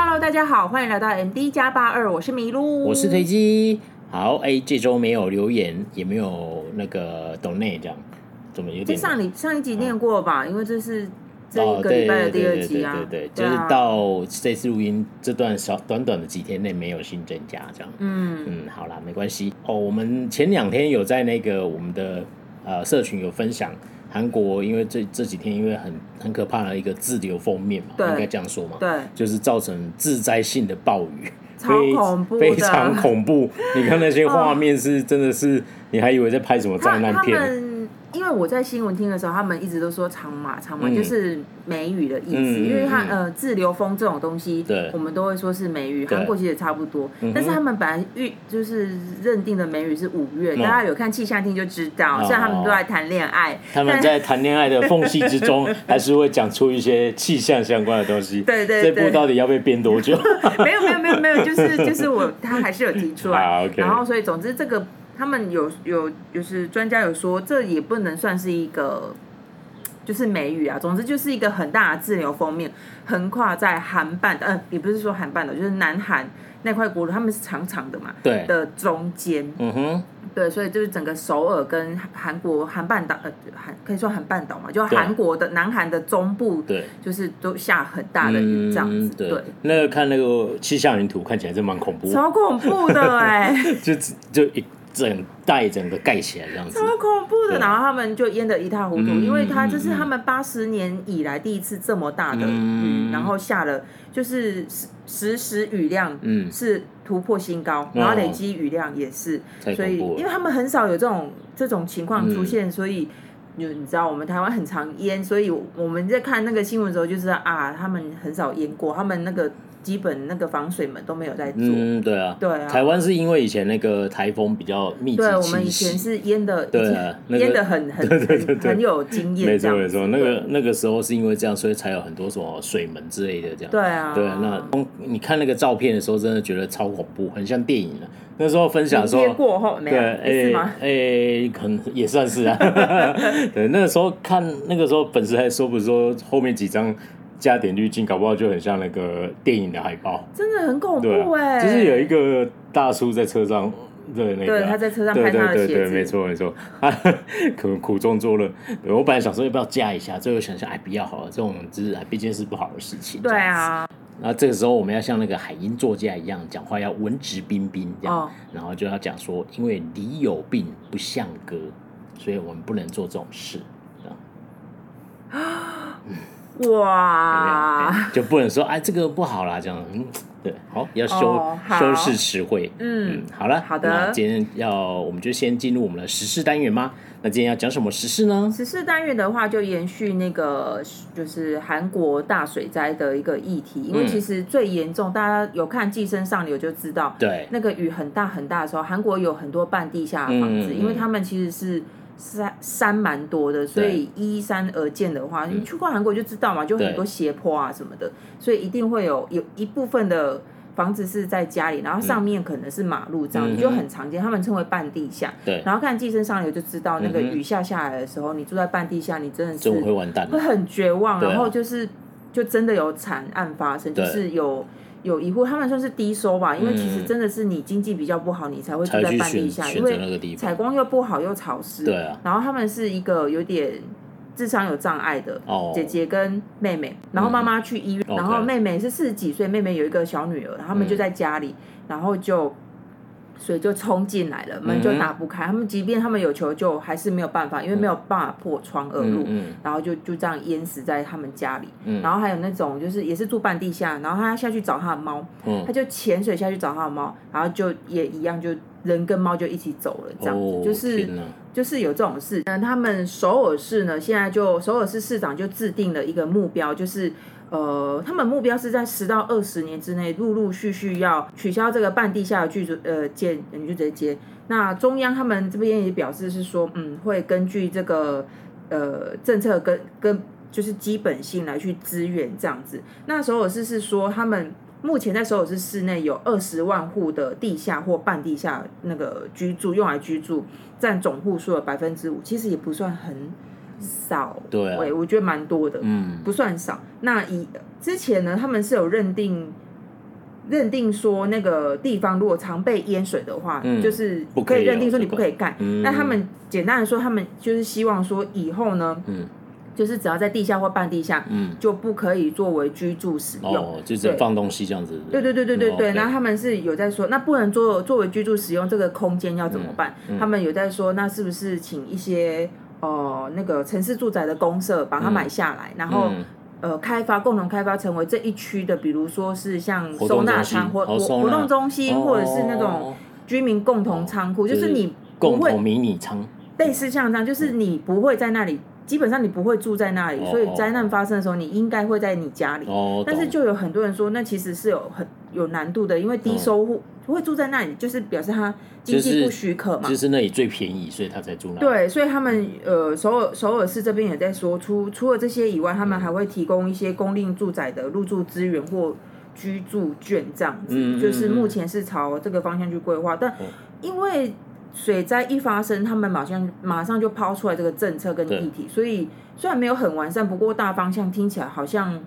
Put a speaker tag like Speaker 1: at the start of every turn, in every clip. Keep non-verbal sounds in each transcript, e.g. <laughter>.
Speaker 1: Hello，大家好，欢迎来到 MD 加八二，我是麋鹿，
Speaker 2: 我是推机。好，哎，这周没有留言，也没有那个 donate 这样，怎么有点？
Speaker 1: 上你上一集念过吧？嗯、因为这是这一个礼拜的第二集啊，
Speaker 2: 对对对，对，对，对，就是到这次录音这段小短短的几天内没有新增加这样。嗯嗯，好啦，没关系。哦，我们前两天有在那个我们的呃社群有分享。韩国因为这这几天因为很很可怕的一个自流封面嘛，应该这样说嘛，
Speaker 1: 对，
Speaker 2: 就是造成致灾性的暴雨，
Speaker 1: 超恐怖，
Speaker 2: 非常恐怖。你看那些画面是 <laughs> 真的是，你还以为在拍什么灾难片。
Speaker 1: 因为我在新闻听的时候，他们一直都说长马，长马就是梅雨的意思。嗯、因为它呃，自留风这种东西，我们都会说是梅雨。韩国其实也差不多，但是他们本来预就是认定的梅雨是五月。大家有看气象厅就知道，现在他们都在谈恋爱。
Speaker 2: 他们在谈恋爱的缝隙之中，<laughs> 还是会讲出一些气象相关的东西。
Speaker 1: 对对对，
Speaker 2: 这部到底要被编多久？<laughs>
Speaker 1: 没有没有没有没有，就是就是我他还是有提出来。<laughs> 然后所以总之这个。他们有有就是专家有说，这也不能算是一个就是梅雨啊。总之就是一个很大的滞留锋面横跨在韩半岛，呃，也不是说韩半岛，就是南韩那块国土，他们是长长的嘛，
Speaker 2: 对
Speaker 1: 的中间，
Speaker 2: 嗯哼，
Speaker 1: 对，所以就是整个首尔跟韩国韩半岛，呃，韩可以说韩半岛嘛，就韩国的南韩的中部，对，就是都下很大的雨这样子，嗯、对，对。
Speaker 2: 那个看那个气象云图，看起来真蛮恐怖，
Speaker 1: 超恐怖的哎、<laughs> 欸，
Speaker 2: 就就一。整带整个盖起来这样子，
Speaker 1: 超恐怖的。然后他们就淹得一塌糊涂，因为他这是他们八十年以来第一次这么大的雨，嗯、然后下了就是实时雨量是突破新高，嗯、然后累积雨量也是，所以因为他们很少有这种这种情况出现，嗯、所以就你知道我们台湾很常淹，所以我们在看那个新闻的时候就知道啊，他们很少淹过，他们那个。基本那个防水门都没有在做。嗯，
Speaker 2: 对啊，
Speaker 1: 对啊。
Speaker 2: 台湾是因为以前那个台风比较密集，
Speaker 1: 对，我们以前是淹的，对啊，淹的很 <laughs> 很很有经验。
Speaker 2: 没错没错，那个那个时候是因为这样，所以才有很多什么水门之类的这样。
Speaker 1: 对啊，
Speaker 2: 对啊。那你看那个照片的时候，真的觉得超恐怖，很像电影了。那时候分享的时候，
Speaker 1: 过后没有，是吗？
Speaker 2: 哎，可能也算是啊。<laughs> 对，那个时候看，那个时候粉丝还说不是说后面几张。加点滤镜，搞不好就很像那个电影的海报，
Speaker 1: 真的很恐怖哎！
Speaker 2: 就是有一个大叔在车上，对那个，
Speaker 1: 对他在车上拍他的鞋子，
Speaker 2: 对对对，没错没错，他 <laughs> 可能苦中作乐。我本来想说要不要加一下，最后想想哎，比较好了，这种就是毕竟是不好的事情。
Speaker 1: 对啊，
Speaker 2: 然后这个时候我们要像那个海英作家一样讲话，要文质彬彬这样，哦、然后就要讲说，因为你有病不像哥，所以我们不能做这种事。<gasps> <laughs>
Speaker 1: 哇，
Speaker 2: 就不能说哎，这个不好啦，这样，嗯，对，好，要修、哦、修饰词汇，嗯，嗯，好了，
Speaker 1: 好的，
Speaker 2: 那今天要我们就先进入我们的时事单元吗？那今天要讲什么时事呢？
Speaker 1: 时事单元的话，就延续那个就是韩国大水灾的一个议题，因为其实最严重，大家有看《寄生上流》就知道，对，那个雨很大很大的时候，韩国有很多半地下的房子，嗯嗯、因为他们其实是。山山蛮多的，所以依山而建的话，你去过韩国就知道嘛，就很多斜坡啊什么的，所以一定会有有一部分的房子是在家里，然后上面可能是马路这样，就很常见，他们称为半地下。对，然后看寄生上流就知道，那个雨下下来的时候，你住在半地下，你真的是
Speaker 2: 会完蛋，
Speaker 1: 会很绝望，然后就是就真的有惨案发生，就是有。有一户，他们算是低收吧，因为其实真的是你经济比较不好，你才会住在半地下，因为采光又不好又潮湿。对啊。然后他们是一个有点智商有障碍的姐姐跟妹妹，然后妈妈去医院，然后妹妹是四十几岁，妹妹有一个小女儿，他们就在家里，然后就。水就冲进来了，门就打不开。他们即便他们有求救，还是没有办法，因为没有办法破窗而入。然后就就这样淹死在他们家里。然后还有那种就是也是住半地下，然后他下去找他的猫，他就潜水下去找他的猫，然后就也一样，就人跟猫就一起走了，这样子就是就是有这种事。那他们首尔市呢，现在就首尔市市长就制定了一个目标，就是。呃，他们目标是在十到二十年之内，陆陆续续要取消这个半地下的居住呃建，你就直接接。那中央他们这边也表示是说，嗯，会根据这个呃政策跟跟就是基本性来去支援这样子。那首尔市是说，他们目前在首尔市市内有二十万户的地下或半地下那个居住用来居住，占总户数的百分之五，其实也不算很。少，对、啊，我觉得蛮多的，嗯，不算少。那以之前呢，他们是有认定认定说那个地方如果常被淹水的话，
Speaker 2: 嗯
Speaker 1: 就是
Speaker 2: 不可以
Speaker 1: 认定
Speaker 2: 说
Speaker 1: 你不可以盖。
Speaker 2: 嗯
Speaker 1: 那他们简单的说，他们就是希望说以后呢，
Speaker 2: 嗯
Speaker 1: 就是只要在地下或半地下，
Speaker 2: 嗯，
Speaker 1: 就不可以作为居住使用。
Speaker 2: 哦，就是放东西这样子。
Speaker 1: 对对对对对对，
Speaker 2: 嗯
Speaker 1: 然
Speaker 2: 后
Speaker 1: 他们是有在说，那不能作作为居住使用这个空间要怎么办？
Speaker 2: 嗯
Speaker 1: 他们有在说，那是不是请一些呃那个城市住宅的公社把它买下来，然后、
Speaker 2: 嗯
Speaker 1: 呃开发共同开发成为这一区的，比如说是像收
Speaker 2: 纳
Speaker 1: 仓或活活动中心，
Speaker 2: 哦
Speaker 1: 或者是那种居民共同仓库，就是你
Speaker 2: 共同迷你仓。
Speaker 1: 类似像这样，就是你不会在那里，基本上你不会住在那里，
Speaker 2: 哦
Speaker 1: 所以灾难发生的时候，你应该会在你家里。
Speaker 2: 哦，
Speaker 1: 但是就有很多人说，那其实是有很有难度的，因为低收户不会住在那里，就是表示他经济不许可嘛。
Speaker 2: 就是那里最便宜，所以他才住那里。
Speaker 1: 对，所以他们呃首尔首尔市这边也在说，除除了这些以外，他们还会提供一些公令住宅的入住资源或居住券这样子，
Speaker 2: 嗯
Speaker 1: 就是目前是朝这个方向去规划，但因为。水灾一发生，他们马上马上就抛出来这个政策跟议题，所以虽然没有很完善，不过大方向听起来好像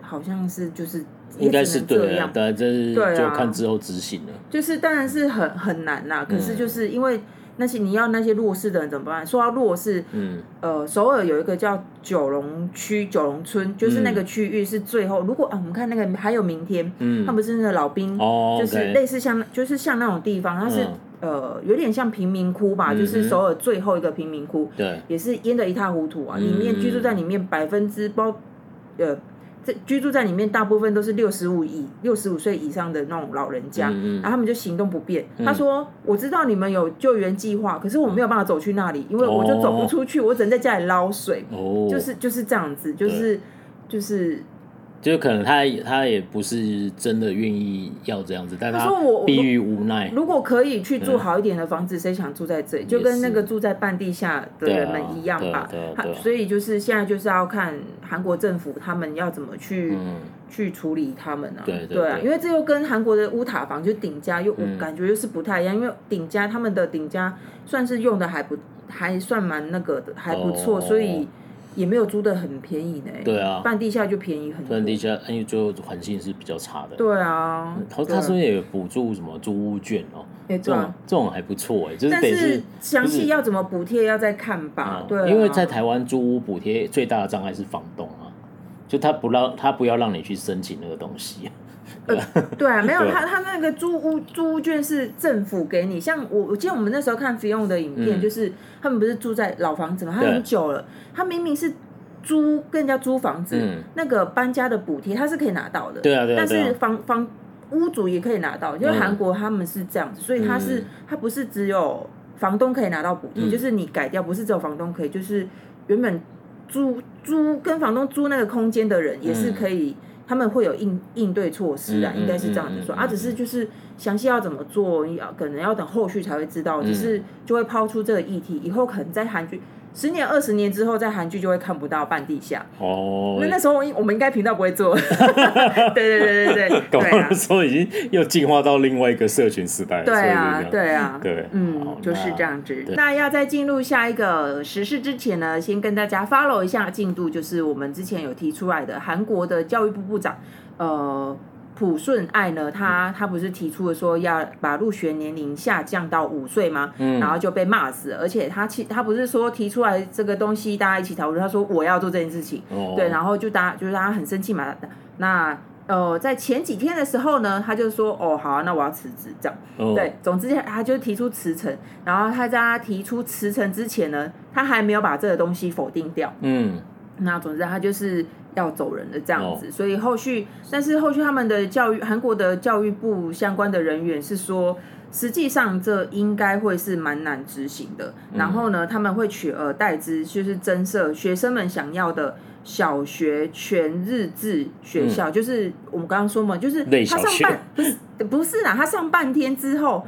Speaker 1: 好像是就是
Speaker 2: 应该是对
Speaker 1: 这
Speaker 2: 的，
Speaker 1: 样，
Speaker 2: 但这是
Speaker 1: 对啊。
Speaker 2: 就看之后执行了。
Speaker 1: 就是当然是很很难啦，可是就是因为那些你要那些弱势的人怎么办？说到弱势，
Speaker 2: 嗯，
Speaker 1: 呃，首尔有一个叫九龙区九龙村，就是那个区域是最后，如果啊，我们看那个还有明天，
Speaker 2: 嗯，
Speaker 1: 他们是那个老兵，
Speaker 2: 哦，
Speaker 1: 就是类似像就是像那种地方，它是。
Speaker 2: 嗯。
Speaker 1: 呃，有点像贫民窟吧，
Speaker 2: 嗯、
Speaker 1: 就是首尔最后一个贫民窟，
Speaker 2: 对，
Speaker 1: 也是淹得一塌糊涂啊。
Speaker 2: 嗯、
Speaker 1: 里面居住在里面百分之包，呃，这居住在里面大部分都是六十五以六十五岁以上的那种老人家，
Speaker 2: 嗯、
Speaker 1: 然后他们就行动不便。嗯、他说：“我知道你们有救援计划，可是我没有办法走去那里，因为我就走不出去，哦、我只能在家里捞水。
Speaker 2: 哦”
Speaker 1: 就是就是这样子，就是就是。
Speaker 2: 就可能他他也不是真的愿意要这样子，但他逼于无奈。
Speaker 1: 如果可以去住好一点的房子，谁、嗯、想住在这里？就跟那个住在半地下的人们一样吧。他所以就是现在就是要看韩国政府他们要怎么去、嗯、去处理他们啊。对啊，因为这又跟韩国的乌塔房就顶家又我感觉又是不太一样，嗯、因为顶家他们的顶家算是用的还不还算蛮那个的还不错，哦、所以。也没有租的很便宜呢。
Speaker 2: 对啊，
Speaker 1: 半地下就便宜很多。
Speaker 2: 半地下，因为最后环境是比较差的。
Speaker 1: 对啊，
Speaker 2: 他他说也有补助什么租屋券哦，这种这种还不错哎，就是
Speaker 1: 但是详细要怎么补贴要再看吧。对，
Speaker 2: 因为在台湾租屋补贴最大的障碍是房东啊，就他不让他不要让你去申请那个东西。
Speaker 1: 呃，<laughs> 对啊，没有他他那个租屋租屋券是政府给你，像我我记得我们那时候看 Fion 的影片，就是他们不是住在老房子嘛，他很久了，他明明是租跟人家租房子，那个搬家的补贴他是可以拿到的，
Speaker 2: 对啊，对啊，
Speaker 1: 但是房房屋主也可以拿到，因为韩国他们是这样子，所以他是他不是只有房东可以拿到补贴，就是你改掉不是只有房东可以，就是原本租租跟房东租那个空间的人也是可以。他们会有应应对措施啊，应该是这样子说。啊，只是就是详细要怎么做，要可能要等后续才会知道，只是就会抛出这个议题，以后可能在韩剧十年、二十年之后，在韩剧就会看不到半地下
Speaker 2: 哦。
Speaker 1: 那那时候我们应该频道不会做。对对对对对，<laughs>
Speaker 2: 搞那时候已经又进化到另外一个社群时代。
Speaker 1: 对啊，对啊，
Speaker 2: 对，
Speaker 1: 嗯，就是这样子。那要在进入下一个时事之前呢，先跟大家 follow 一下进度，就是我们之前有提出来的韩国的教育部部长，呃。朴顺爱呢，他他不是提出了说要把入学年龄下降到五岁吗？嗯，然后就被骂死了。而且他其他不是说提出来这个东西大家一起讨论，他说我要做这件事情。哦，对，然后就大家就是大家很生气嘛。那呃，在前几天的时候呢，他就说哦好啊，那我要辞职这样。哦，对，总之他就提出辞呈。然后他在他提出辞呈之前呢，他还没有把这个东西否定掉。嗯，那总之他就是。要走人的这样子，所以后续，但是后续他们的教育，韩国的教育部相关的人员是说，实际上这应该会是蛮难执行的。然后呢，他们会取而代之，就是增设学生们想要的小学全日制学校，就是我们刚刚说嘛，就是他上半不是不是啦，他上半天之后。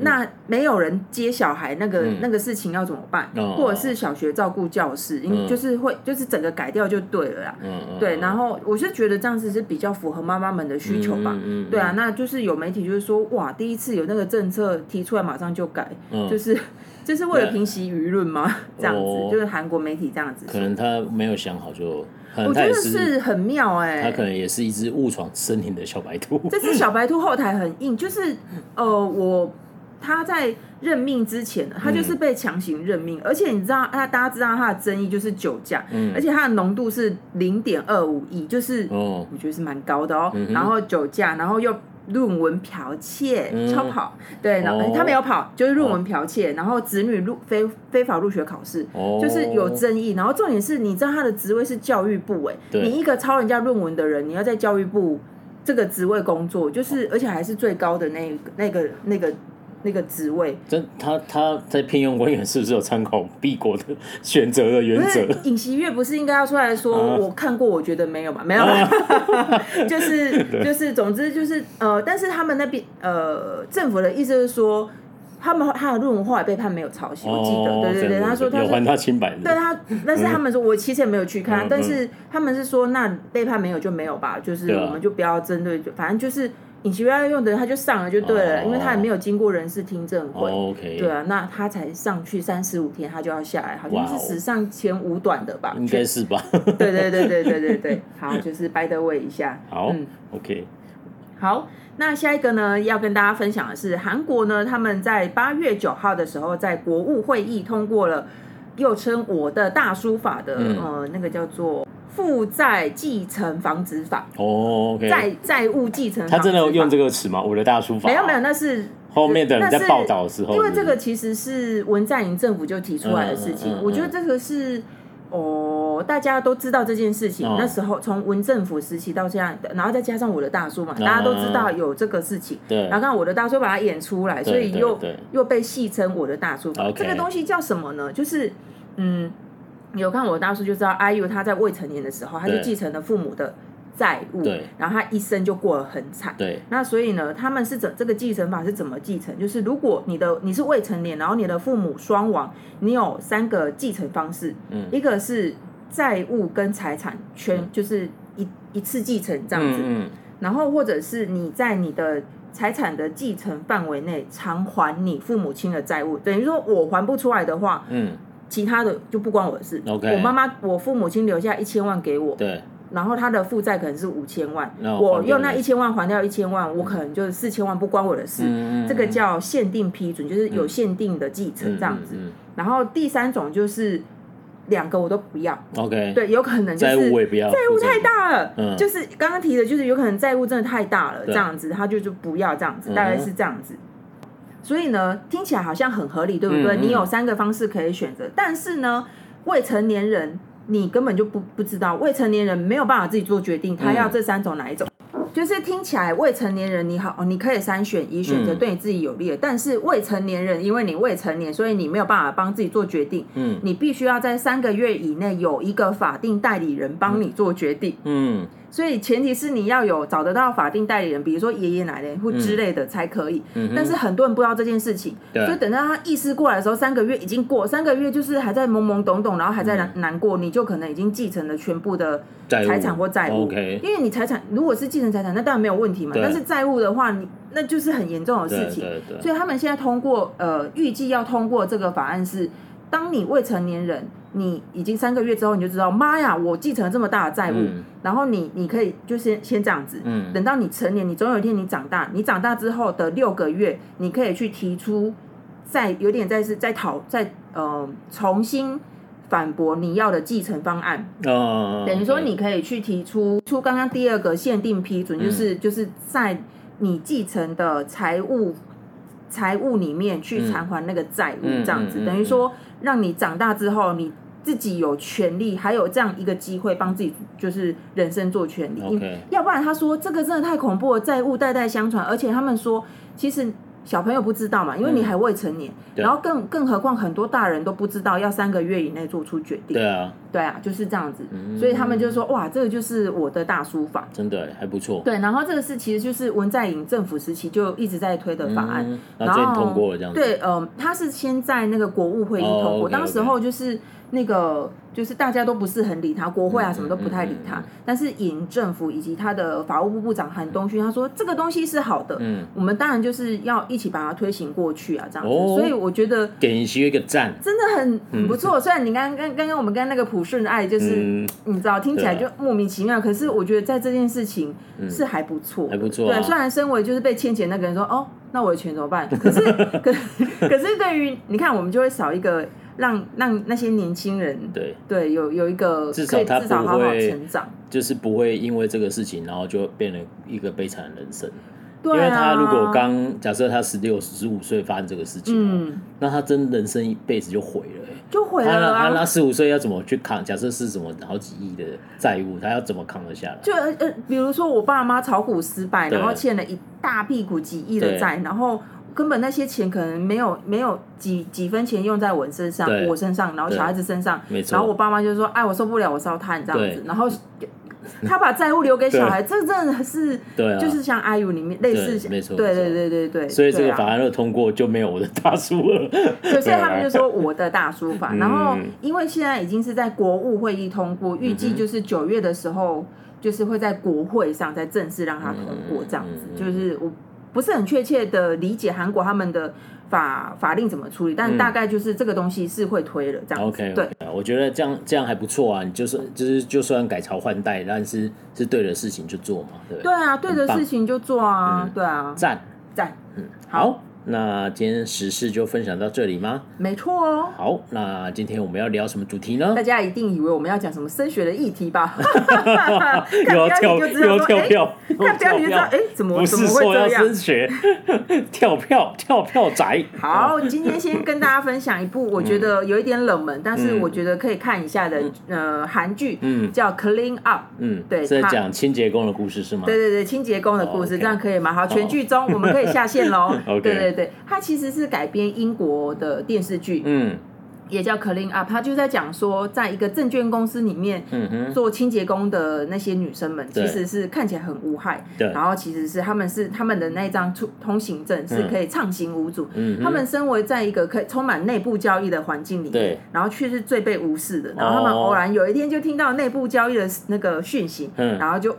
Speaker 1: 那没有人接小孩，那个、嗯、那个事情要怎么办？哦、或者是小学照顾教室，因为就是会就是整个改掉就对了啦。嗯、对，然后我是觉得这样子是比较符合妈妈们的需求吧。对啊，那就是有媒体就是说，哇，第一次有那个政策提出来马上就改，嗯、就是 <laughs> 就是为了平息舆论吗？这样子，就是韩国媒体这样子。
Speaker 2: 可能他没有想好就。
Speaker 1: 我觉得是很妙哎，
Speaker 2: 他可能也是一只误闯森林的小白兔。
Speaker 1: 这只小白兔后台很硬，就是呃，我他在任命之前，他就是被强行任命，而且你知道，他大家知道他的争议就是酒驾，嗯，而且他的浓度是零点二五亿，就是哦，我觉得是蛮高的哦。然后酒驾，然后又。论文剽窃、超跑，对，然后他没有跑，就是论文剽窃，然后子女入非非法入学考试，就是有争议。然后重点是，你知道他的职位是教育部，哎，你一个抄人家论文的人，你要在教育部这个职位工作，就是而且还是最高的那个那个那个。那个职位，
Speaker 2: 真他他在聘用官员是不是有参考 B 国的选择的原则？
Speaker 1: 尹锡月不是应该要出来说，啊、我看过，我觉得没有嘛，没有，啊、<laughs> 就是 <laughs> 就是，总之就是呃，但是他们那边呃，政府的意思是说，他们他的论文后来被判没有抄袭，我记得，哦、对对对，他说他
Speaker 2: 有还他清白，
Speaker 1: 对他，但是他们说，我其实也没有去看，嗯、但是他们是说，那被判没有就没有吧，就是我们就不要针对，反正就是。尹锡悦要用的人他就上了就对了，因为他也没有经过人事听证会，对啊，那他才上去三十五天，他就要下来，好像是史上前五短的吧？
Speaker 2: 应该是吧？
Speaker 1: 对对对对对对对，好，就是 by the way 一下，
Speaker 2: 好，嗯，OK，
Speaker 1: 好，那下一个呢，要跟大家分享的是韩国呢，他们在八月九号的时候，在国务会议通过了，又称我的大书法的，呃，那个叫做。负债继承防止法
Speaker 2: 哦，
Speaker 1: 债债务继承，
Speaker 2: 他真的用这个词吗？我的大叔法？
Speaker 1: 没有没有，那是
Speaker 2: 后面的人在报道的时候，
Speaker 1: 因为这个其实是文在寅政府就提出来的事情。我觉得这个是哦，大家都知道这件事情。那时候从文政府时期到现在，然后再加上我的大叔嘛，大家都知道有这个事情。对，然后看我的大叔把它演出来，所以又又被戏称我的大叔法。这个东西叫什么呢？就是嗯。有看我大叔就知道，IU 他在未成年的时候，他就继承了父母的债务，对然后他一生就过得很惨。对，那所以呢，他们是怎这个继承法是怎么继承？就是如果你的你是未成年，然后你的父母双亡，你有三个继承方式，嗯，一个是债务跟财产全、嗯、就是一一次继承这样子，嗯，嗯，然后或者是你在你的财产的继承范围内偿还你父母亲的债务，等于说我还不出来的话，嗯。其他的就不关我的事。我妈妈，我父母亲留下一千万给我，对，然后他的负债可能是五千万，我用那一千万还掉一千万，我可能就是四千万，不关我的事。嗯、这个叫限定批准，就是有限定的继承这样子。嗯嗯嗯、然后第三种就是两个我都不要。OK，对，有可能就是债务，债务太大了，嗯、就是刚刚提的，就是有可能债务真的太大了，这样子他就就不要这样子，大概是这样子。所以呢，听起来好像很合理，对不对？嗯嗯、你有三个方式可以选择，但是呢，未成年人你根本就不不知道，未成年人没有办法自己做决定，他要这三种哪一种？嗯、就是听起来未成年人你好，你可以三选一选择对你自己有利的，嗯、但是未成年人因为你未成年，所以你没有办法帮自己做决定。嗯，你必须要在三个月以内有一个法定代理人帮你做决定。嗯。嗯所以前提是你要有找得到法定代理人，比如说爷爷奶奶或之类的才可以。但是很多人不知道这件事情，对所以等到他意识过来的时候，三个月已经过，三个月就是还在懵懵懂懂，然后还在难难过，嗯、你就可能已经继承了全部的财产或债务。因为你财产如果是继承财产，那当然没有问题嘛。对但是债务的话，你那就是很严重的事情。所以他们现在通过呃，预计要通过这个法案是，当你未成年人。你已经三个月之后，你就知道，妈呀，我继承了这么大的债务。嗯、然后你，你可以就先先这样子，嗯、等到你成年，你总有一天你长大，你长大之后的六个月，你可以去提出再有点再是再讨再呃重新反驳你要的继承方案。哦、等于说你可以去提出出刚刚第二个限定批准，就是、嗯、就是在你继承的财务财务里面去偿还那个债务，这样子、等于说。让你长大之后，你自己有权利，还有这样一个机会，帮自己就是人生做权利。要不然他说这个真的太恐怖了，债务代代相传，而且他们说其实。小朋友不知道嘛，因为你还未成年，嗯、然后更更何况很多大人都不知道要三个月以内做出决定。对啊，对啊，就是这样子。嗯、所以他们就说哇，这个就是我的大书法，
Speaker 2: 真的还不错。
Speaker 1: 对，然后这个是其实就是文在寅政府时期就一直在推的法案，
Speaker 2: 嗯、然后通过了这样子。
Speaker 1: 对，嗯、呃，他是先在那个国务会议通过，哦、okay, okay 当时候就是那个就是大家都不是很理他，国会啊什么都不太理他。但是尹政府以及他的法务部部长韩东勋，他说这个东西是好的，嗯，我们当然就是要一起把它推行过去啊，这样子。哦、所以我觉得
Speaker 2: 给尹锡悦一个赞，
Speaker 1: 真的很很不错。嗯、虽然你刚刚刚刚我们跟那个朴顺爱就是、嗯、你知道听起来就莫名其妙，啊、可是我觉得在这件事情是还不错，
Speaker 2: 还不错。
Speaker 1: 对，虽然身为就是被牵钱那个人说哦，那我的钱怎么办？可是 <laughs> 可可是对于你看，我们就会少一个。让让那些年轻人对对有有一个至少他至少好好成长，
Speaker 2: 就是不会因为这个事情，然后就变成一个悲惨的人生。对啊，因为他如果刚假设他十六十五岁发生这个事情，嗯，那他真人生一辈子就毁了，
Speaker 1: 就毁了。
Speaker 2: 他他十五岁要怎么去扛？假设是什么好几亿的债务，他要怎么扛得下来？
Speaker 1: 就呃，比如说我爸妈炒股失败，然后欠了一大屁股几亿的债，然后。根本那些钱可能没有没有几几分钱用在我身上，我身上，然后小孩子身上，然后我爸妈就说：“哎，我受不了，我烧炭这样子。”然后 <laughs> 他把债务留给小孩，这真的是，对啊、就是像阿 U 里面类似，没错，对对对对对。
Speaker 2: 所以这个法案若通过，就没有我的大叔了。
Speaker 1: 对，所以他们就说我的大叔法。然后因为现在已经是在国务会议通过，预计就是九月的时候，就是会在国会上再正式让他通过这样子，就是我。不是很确切的理解韩国他们的法法令怎么处理，但大概就是这个东西是会推了这样子。
Speaker 2: OK，
Speaker 1: 对，
Speaker 2: 我觉得这样这样还不错啊。你就是就是就算改朝换代，但是是对的事情就做嘛，对。
Speaker 1: 对啊，对的事情就做啊，对啊。
Speaker 2: 赞
Speaker 1: 赞，
Speaker 2: 嗯，好。那今天时事就分享到这里吗？
Speaker 1: 没错哦。
Speaker 2: 好，那今天我们要聊什么主题呢？
Speaker 1: 大家一定以为我们要讲什么升学的议题吧？
Speaker 2: 又要跳，又要跳票，
Speaker 1: 看标题就知道，哎，怎么
Speaker 2: 不是说要升学？<laughs> 跳票，跳票宅。
Speaker 1: 好，今天先跟大家分享一部我觉得有一点冷门，但是我觉得可以看一下的呃韩剧，嗯，叫《Clean Up》，
Speaker 2: 嗯，对，是在讲清洁工的故事是吗？
Speaker 1: 对对对，清洁工的故事，这样可以吗？好，全剧终，我们可以下线喽。<laughs> 对对。对对，它其实是改编英国的电视剧，嗯，也叫 Clean Up，它就在讲说，在一个证券公司里面，嗯哼，做清洁工的那些女生们，其实是看起来很无害，对，然后其实是他们是他们的那张出通行证是可以畅行无阻，嗯，他们身为在一个可以充满内部交易的环境里面，对，然后却是最被无视的，然后他们偶然有一天就听到内部交易的那个讯息，嗯，然后就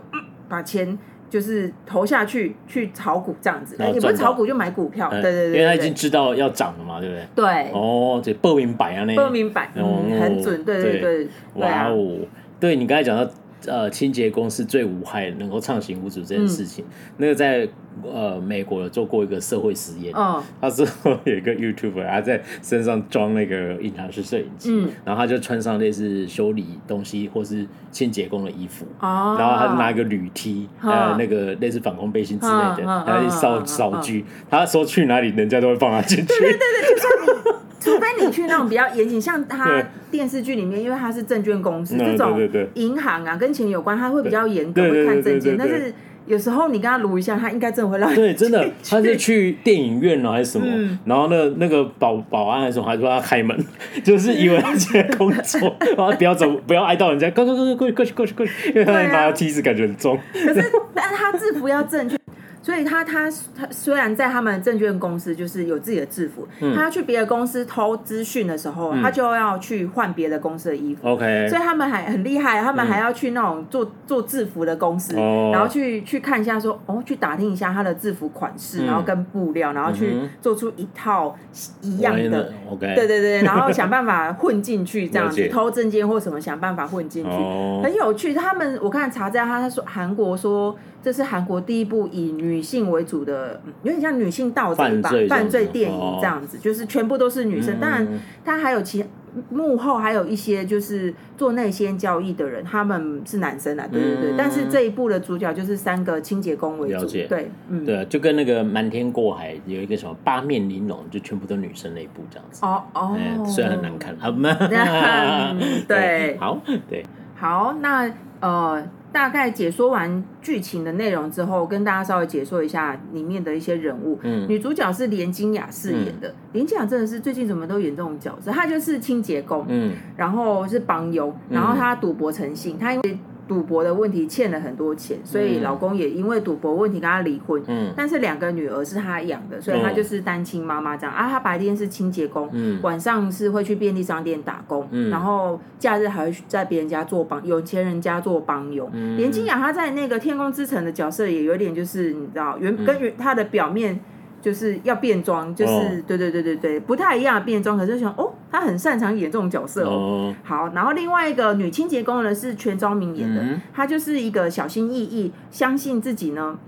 Speaker 1: 把钱。就是投下去去炒股这样子，也不是炒股就买股票，对对对，
Speaker 2: 因为他已经知道要涨了嘛，对不对？
Speaker 1: 对，
Speaker 2: 哦，这报明白啊，那。
Speaker 1: 报明白，嗯，很准，对对对，
Speaker 2: 哇哦，对你刚才讲到。呃，清洁工是最无害，能够畅行无阻这件事情。嗯、那个在呃美国有做过一个社会实验，哦、<laughs> 他之后有一个 YouTuber，他在身上装那个隐藏式摄影机，嗯、然后他就穿上类似修理东西或是清洁工的衣服，哦、然后他就拿一个铝梯，还有、哦、那个类似反光背心之类的，然后去扫扫具。他说去哪里，人家都会放他进去。对对对对，就
Speaker 1: 除非你去那种比较严谨，像他电视剧里面，因为他是证券公司这种银行啊，跟钱有关，他会比较严格，会看证件。但是有时候你跟他撸一下，他应该真的会让。<laughs>
Speaker 2: 对，真的，他是去电影院了还是什么？然后那那个保保安还是什么，还说他开门，<laughs> 就是以为他在工作，<laughs> 然后不要走，不要挨到人家，快快快快过去过去过去，因为他拿的梯子感觉很重。
Speaker 1: 可是，但是他制服要正确。所以他他他虽然在他们证券公司就是有自己的制服，嗯、他要去别的公司偷资讯的时候，嗯、他就要去换别的公司的衣服。OK，所以他们还很厉害，他们还要去那种做做制服的公司，嗯、然后去去看一下说哦，去打听一下他的制服款式，嗯、然后跟布料，然后去做出一套一样的。OK，对对对，然后想办法混进去这样子，偷证件或什么，想办法混进去，哦、很有趣。他们我看查资料，他说韩国说。这是韩国第一部以女性为主的，有点像女性盗贼吧，犯罪电影这样子，就是全部都是女生。当然，他还有其幕后还有一些就是做内线交易的人，他们是男生啊，对对对。但是这一部的主角就是三个清洁工为主，对，嗯，
Speaker 2: 对，就跟那个瞒天过海有一个什么八面玲珑，就全部都女生那一部这样子。哦哦，虽然很难看，好吗？<laughs>
Speaker 1: 对，<laughs>
Speaker 2: 好，对，
Speaker 1: 好，那呃。大概解说完剧情的内容之后，跟大家稍微解说一下里面的一些人物。嗯，女主角是连金雅饰演的。嗯、连金雅真的是最近怎么都演这种角色？她就是清洁工，嗯，然后是帮佣，然后她赌博成性，她因为。赌博的问题欠了很多钱，所以老公也因为赌博问题跟她离婚。嗯，但是两个女儿是他养的，所以她就是单亲妈妈这样。啊，她白天是清洁工，嗯，晚上是会去便利商店打工，嗯，然后假日还会在别人家做帮有钱人家做帮佣。嗯，连金雅她在那个《天空之城》的角色也有点就是你知道原跟原她的表面。就是要变装，就是、哦、对对对对对，不太一样的变装。可是想哦，他很擅长演这种角色哦。哦好，然后另外一个女清洁工呢是全昭明演的，嗯、她就是一个小心翼翼，相信自己呢，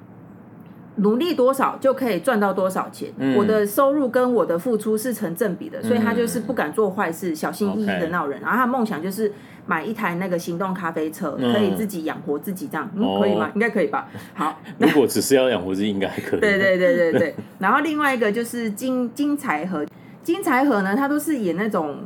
Speaker 1: 努力多少就可以赚到多少钱。嗯、我的收入跟我的付出是成正比的，所以她就是不敢做坏事，小心翼翼的那种人。嗯、然后她梦想就是。买一台那个行动咖啡车，可以自己养活自己，这样、嗯、可以吗？应该可以吧。<laughs> 好，
Speaker 2: 如果只是要养活自己，应该还可以。
Speaker 1: 对对对对对。<laughs> 然后另外一个就是金金财和，金财和呢，他都是演那种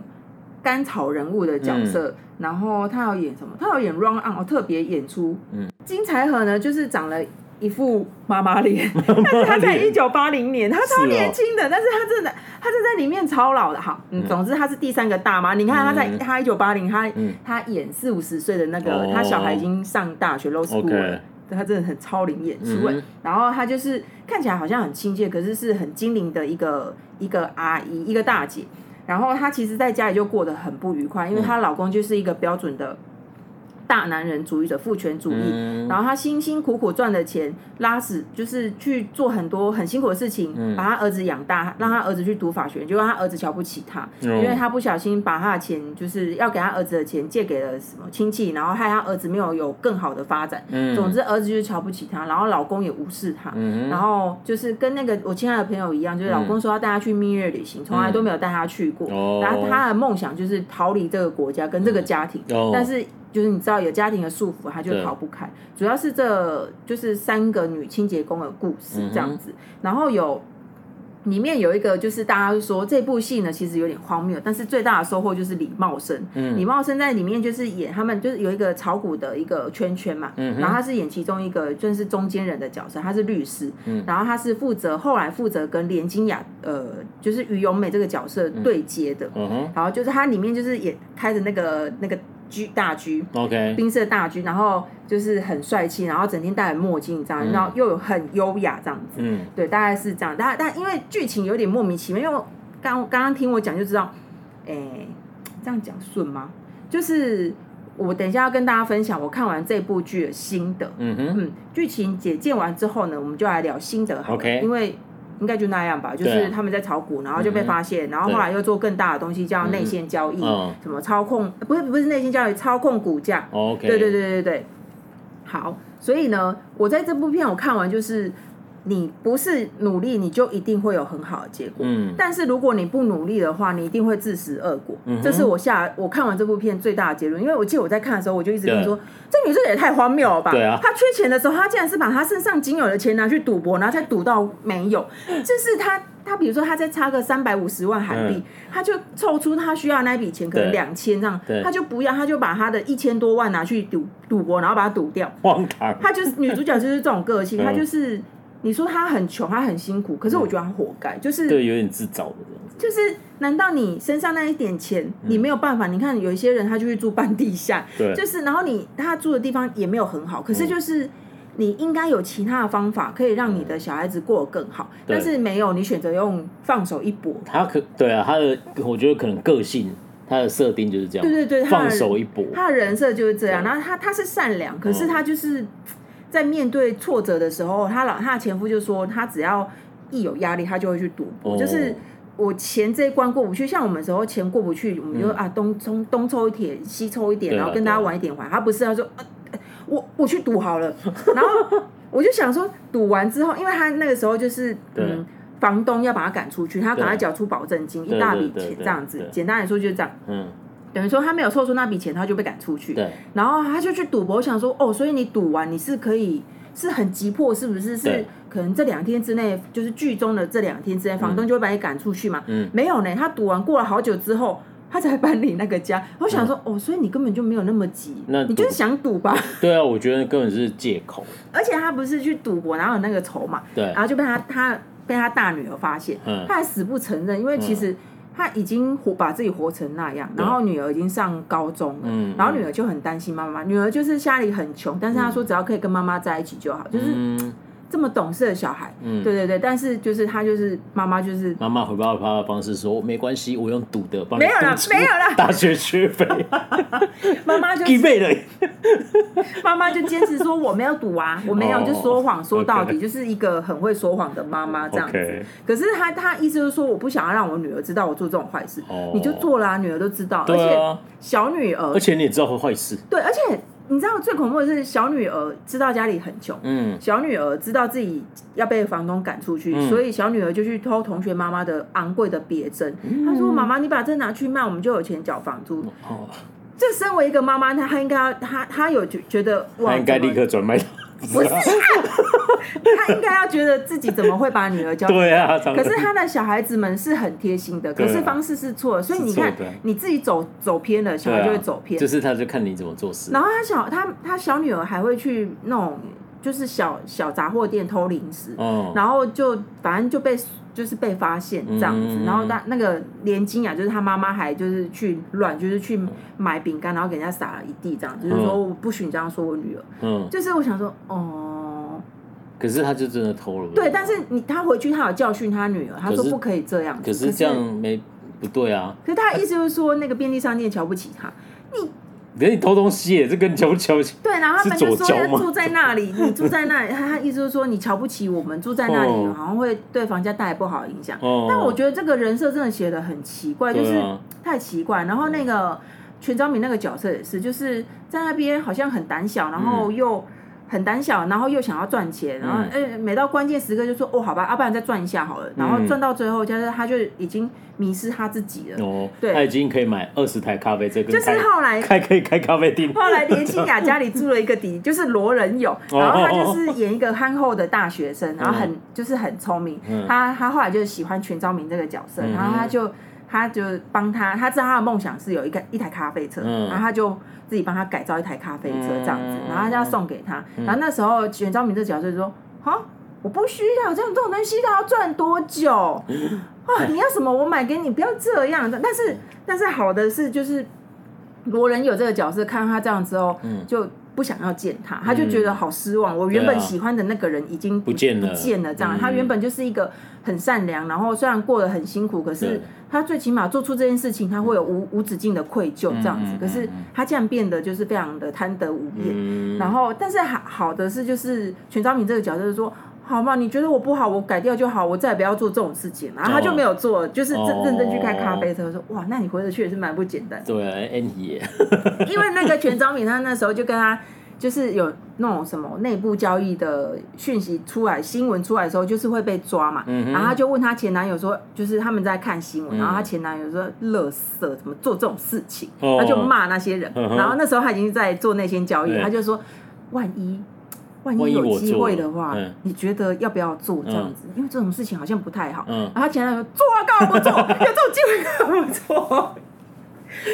Speaker 1: 甘草人物的角色。嗯、然后他要演什么？他要演 run on 哦特别演出。嗯，金财和呢，就是长了。一副妈妈脸，但是他在一九八零年，他超年轻的，但是他真的，他是在里面超老的。哈，嗯，总之他是第三个大妈。你看他在他一九八零，他他演四五十岁的那个，他小孩已经上大学 low school 了，他真的很超龄演出。然后他就是看起来好像很亲切，可是是很精灵的一个一个阿姨，一个大姐。然后她其实在家里就过得很不愉快，因为她老公就是一个标准的。大男人主义者父权主义，嗯、然后他辛辛苦苦赚的钱，拉屎就是去做很多很辛苦的事情，嗯、把他儿子养大，让他儿子去读法学院，就让他儿子瞧不起他，嗯、因为他不小心把他的钱，就是要给他儿子的钱借给了什么亲戚，然后害他儿子没有有更好的发展。嗯、总之儿子就是瞧不起他，然后老公也无视他，嗯、然后就是跟那个我亲爱的朋友一样，就是老公说要带他去蜜月旅行，从来都没有带他去过，嗯、然后他的梦想就是逃离这个国家跟这个家庭，嗯、但是。就是你知道有家庭的束缚，他就逃不开。主要是这就是三个女清洁工的故事这样子，嗯、然后有里面有一个就是大家说这部戏呢其实有点荒谬，但是最大的收获就是李茂生。嗯、李茂生在里面就是演他们就是有一个炒股的一个圈圈嘛，嗯、然后他是演其中一个就是中间人的角色，他是律师，嗯、然后他是负责后来负责跟连金雅呃就是于永美这个角色对接的，嗯、哼。然后就是他里面就是演开着那个那个。居大居，OK，宾士大居，然后就是很帅气，然后整天戴着墨镜这样，嗯、然后又有很优雅这样子，嗯，对，大概是这样。但但因为剧情有点莫名其妙，因为刚刚刚听我讲就知道，哎，这样讲顺吗？就是我等一下要跟大家分享我看完这部剧的心得，嗯哼，嗯，剧情解见完之后呢，我们就来聊心得好了，OK，因为。应该就那样吧，就是他们在炒股，然后就被发现，然后后来又做更大的东西，叫内线交易，什么操控，不是不是内线交易，操控股价。OK，对对对对对，好，所以呢，我在这部片我看完就是。你不是努力，你就一定会有很好的结果。嗯，但是如果你不努力的话，你一定会自食恶果。嗯，这是我下我看完这部片最大的结论。因为我记得我在看的时候，我就一直跟你说，这女生也太荒谬了吧？对啊，她缺钱的时候，她竟然是把她身上仅有的钱拿去赌博，然后才赌到没有。就是她，她比如说她再差个三百五十万韩币，她、嗯、就凑出她需要那笔钱，可能两千这样，她就不要，她就把她的一千多万拿去赌赌博，然后把它赌掉。荒唐。她就是女主角，就是这种个性，她就是。你说他很穷，他很辛苦，可是我觉得他活该，就是
Speaker 2: 对，有点自找的这样子。
Speaker 1: 就是难道你身上那一点钱，你没有办法？你看有一些人他就去住半地下，对，就是然后你他住的地方也没有很好，可是就是你应该有其他的方法可以让你的小孩子过得更好，但是没有，你选择用放手一搏。
Speaker 2: 他可对啊，他的我觉得可能个性他的设定就是这样，对对对，放手一搏，
Speaker 1: 他的人设就是这样。然后他他是善良，可是他就是。在面对挫折的时候，她老她的前夫就说，她只要一有压力，她就会去赌博。Oh. 就是我钱这一关过不去，像我们时候钱过不去，我们就、嗯、啊东东东抽一点，西抽一点，然后跟大家玩一点玩。他不是他说，啊、我我去赌好了。<laughs> 然后我就想说，赌完之后，因为他那个时候就是嗯，房东要把他赶出去，他赶快缴出保证金一大笔钱，这样子。简单来说就是这样。嗯。等于说他没有凑出那笔钱，他就被赶出去。对。然后他就去赌博，我想说哦，所以你赌完你是可以是很急迫，是不是？是对可能这两天之内，就是剧中的这两天之内，房东就会把你赶出去嘛？嗯。没有呢，他赌完过了好久之后，他才搬离那个家。我想说、嗯、哦，所以你根本就没有那么急，那你就是想赌吧？
Speaker 2: 对啊，我觉得根本是借口。<laughs>
Speaker 1: 而且他不是去赌博，哪有那个筹码？对。然后就被他他被他大女儿发现，嗯、他还死不承认，因为其实。嗯他已经活把自己活成那样，然后女儿已经上高中了，嗯、然后女儿就很担心妈妈。女儿就是家里很穷，但是她说只要可以跟妈妈在一起就好，就是。嗯这么懂事的小孩，嗯，对对对，但是就是他就是妈妈就是
Speaker 2: 妈妈回报他的方式说没关系，我用赌的帮你
Speaker 1: 没有了没有了
Speaker 2: 大学学费，
Speaker 1: 妈妈就 <laughs>
Speaker 2: 给备了，<laughs>
Speaker 1: 妈妈就坚持说我没有赌啊，我没有就说谎说到底，就是一个很会说谎的妈妈这样子。可是他他意思就是说我不想要让我女儿知道我做这种坏事，你就做啦啊，女儿都知道，而且小女儿，
Speaker 2: 而且你也知道会坏事，
Speaker 1: 对，而且。你知道最恐怖的是小女儿知道家里很穷，嗯，小女儿知道自己要被房东赶出去，嗯、所以小女儿就去偷同学妈妈的昂贵的别针。嗯、她说：“妈妈，你把这拿去卖，我们就有钱缴房租。哦”这身为一个妈妈，她她应该要她她有觉觉得哇，
Speaker 2: 应该立刻转卖。
Speaker 1: 不是，他应该要觉得自己怎么会把女儿交给他？<laughs> 对啊，可是他的小孩子们是很贴心的，可是方式是错的，所以你看你自己走走偏了，小孩就会走偏。
Speaker 2: 就是他就看你怎么做事。
Speaker 1: 然后他小他他小女儿还会去那种就是小小杂货店偷零食，然后就反正就被。就是被发现这样子，然后那那个连金雅就是他妈妈还就是去乱，就是去买饼干，然后给人家撒了一地这样子，就是说我不许你这样说我女儿。嗯，就是我想说哦，
Speaker 2: 可是他就真的偷了。
Speaker 1: 对，但是你他回去他有教训他女儿，他说不可以这样。
Speaker 2: 可是这样没不对啊。
Speaker 1: 可是他的意思就是说那个便利商店瞧不起他，你。
Speaker 2: 给你偷东西耶，这跟瞧不瞧不起？
Speaker 1: 对，然后他们就说住在那里，<laughs> 你住在那里，<laughs> 他他意思就是说你瞧不起我们住在那里，好像会对房价带来不好的影响。但我觉得这个人设真的写的很奇怪，就是太奇怪。然后那个全昭敏那个角色也是，就是在那边好像很胆小，然后又。很胆小，然后又想要赚钱，然后哎，每到关键时刻就说哦，好吧，要不然再赚一下好了。然后赚到最后，就是他就已经迷失他自己了。哦，对，
Speaker 2: 他已经可以买二十台咖啡车，
Speaker 1: 就是后来
Speaker 2: 开可以开咖啡店。
Speaker 1: 后来连清雅家里住了一个弟弟，就是罗仁友，然后他就 <laughs> 是演一个憨厚的大学生，然后很就是很聪明。他他后来就是喜欢全昭明这个角色，然后他就他就帮他，他知道他的梦想是有一个一台咖啡车，然后他就。自己帮他改造一台咖啡车这样子，然后他就要送给他。然后那时候袁昭明这角色就说：“啊，我不需要这种这种东西，他要赚多久？啊，你要什么我买给你，不要这样。”但是但是好的是就是罗仁有这个角色，看到他这样之后，就不想要见他，他就觉得好失望。我原本喜欢的那个人已经不见了，不见了。这样，他原本就是一个很善良，然后虽然过得很辛苦，可是。他最起码做出这件事情，他会有无无止境的愧疚这样子。可是他这样变得就是非常的贪得无厌。然后，但是好好的是，就是全昭明这个角色是说，好嘛，你觉得我不好，我改掉就好，我再也不要做这种事情。然后他就没有做，就是认认真去开咖啡车，说哇，那你回得去也是蛮不简单。
Speaker 2: 对，Andy。
Speaker 1: 因为那个全昭敏他那时候就跟他。就是有那种什么内部交易的讯息出来，新闻出来的时候，就是会被抓嘛。然后他就问他前男友说，就是他们在看新闻，然后他前男友说，垃圾怎么做这种事情？他就骂那些人。然后那时候他已经在做内线交易，他就说，万一万一有机会的话，你觉得要不要做这样子？因为这种事情好像不太好。然后他前男友说，做啊，干嘛不做？<laughs> 有这种机会干嘛不做？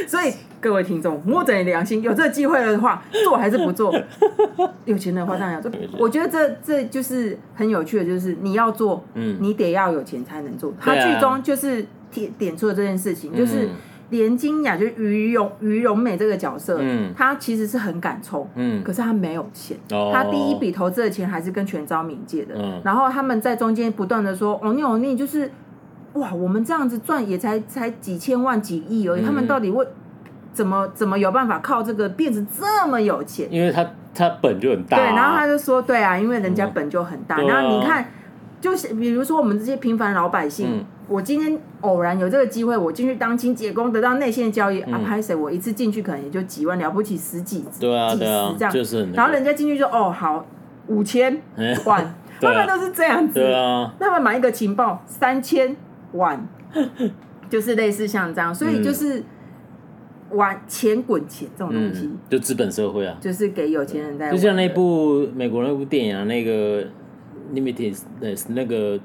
Speaker 1: 所以。各位听众，摸着你良心，有这个机会的话，做还是不做？<laughs> 有钱的话当然要做。我觉得这这就是很有趣的，就是你要做，嗯，你得要有钱才能做。他剧中就是点点出了这件事情，就是连金雅就是于荣于荣美这个角色，嗯，他其实是很敢冲，嗯，可是他没有钱，他第一笔投资的钱还是跟全昭敏借的，嗯，然后他们在中间不断的说，哦，你哦你就是，哇，我们这样子赚也才才几千万几亿而已，他们到底为怎么怎么有办法靠这个变成这么有钱？
Speaker 2: 因为他他本就很大，啊，
Speaker 1: 对，然后他就说，对啊，因为人家本就很大。嗯、然后你看，就是比如说我们这些平凡老百姓，嗯、我今天偶然有这个机会，我进去当清洁工，得到内线交易，嗯、啊，拍谁？我一次进去可能也就几万，了不起十几，
Speaker 2: 对啊，
Speaker 1: 几十这样，
Speaker 2: 就是。
Speaker 1: 然后人家进去就哦，好五千万，<laughs> 他们都是这样子，对啊，他们买一个情报三千万，<laughs> 就是类似像这样，所以就是。嗯玩钱滚钱这种东西，
Speaker 2: 就资本社会啊，
Speaker 1: 就是给有钱人在。
Speaker 2: 就像那部美国那部电影啊，那个 Limitless 那个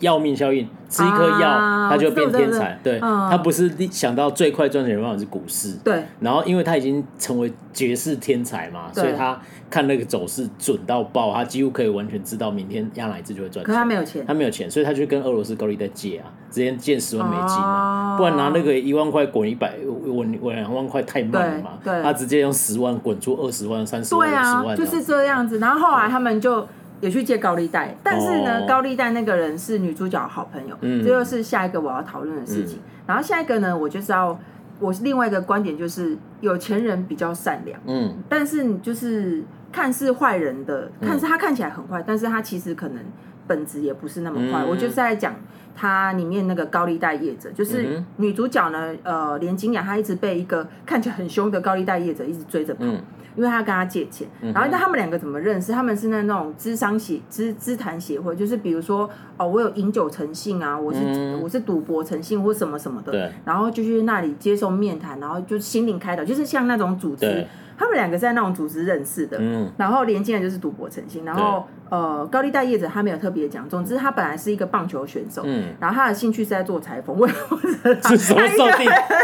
Speaker 2: 药命效应，吃一颗药他就变天才。对，他不是想到最快赚钱的方法是股市。
Speaker 1: 对。
Speaker 2: 然后因为他已经成为绝世天才嘛，所以他看那个走势准到爆，他几乎可以完全知道明天压哪一只就会赚钱。
Speaker 1: 可他没有钱，
Speaker 2: 他没有钱，所以他就跟俄罗斯高利贷借啊，直接借十万美金啊，不然拿那个一万块滚一百，滚滚两万块太慢了嘛。对。他直接用十万滚出二十万、三十万、五十万，
Speaker 1: 就是这样子。然后后来他们就。也去借高利贷，但是呢，哦、高利贷那个人是女主角的好朋友，嗯、这就是下一个我要讨论的事情。嗯、然后下一个呢，我就是要我另外一个观点就是，有钱人比较善良，嗯，但是就是看似坏人的，看似他看起来很坏，但是他其实可能本质也不是那么坏。嗯、我就是在讲他里面那个高利贷业者，就是女主角呢，呃，连金雅她一直被一个看起来很凶的高利贷业者一直追着跑。嗯因为他跟他借钱，然后那他们两个怎么认识？他们是那那种资商协资资谈协会，就是比如说哦，我有饮酒成性啊，我是、嗯、我是赌博成性或什么什么的，然后就去那里接受面谈，然后就心灵开导，就是像那种组织。他们两个在那种组织认识的，嗯、然后连进来就是赌博成性，然后呃高利贷业者他没有特别讲，总之他本来是一个棒球选手，嗯、然后他的兴趣是在做裁缝，为或者他他一个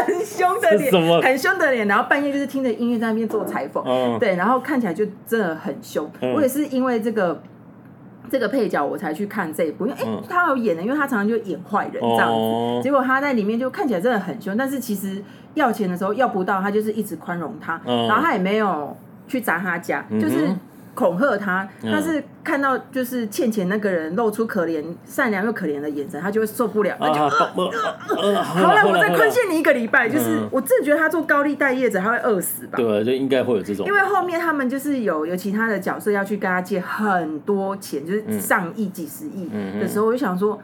Speaker 1: 很凶的脸，很凶的脸，然后半夜就是听着音乐在那边做裁缝，嗯、对，然后看起来就真的很凶。嗯、我也是因为这个这个配角我才去看这一部，因为哎、欸、他有演的，因为他常常就演坏人这样子，哦、结果他在里面就看起来真的很凶，但是其实。要钱的时候要不到，他就是一直宽容他，嗯、然后他也没有去砸他家，嗯、就是恐吓他。嗯、但是看到就是欠钱那个人露出可怜、善良又可怜的眼神，他就会受不了，他就好了，我再宽限你一个礼拜。就是、嗯、我真的觉得他做高利贷业者，他会饿死吧？
Speaker 2: 对，就应该会有这种。
Speaker 1: 因为后面他们就是有有其他的角色要去跟他借很多钱，就是上亿、几十亿的时候，我就想说。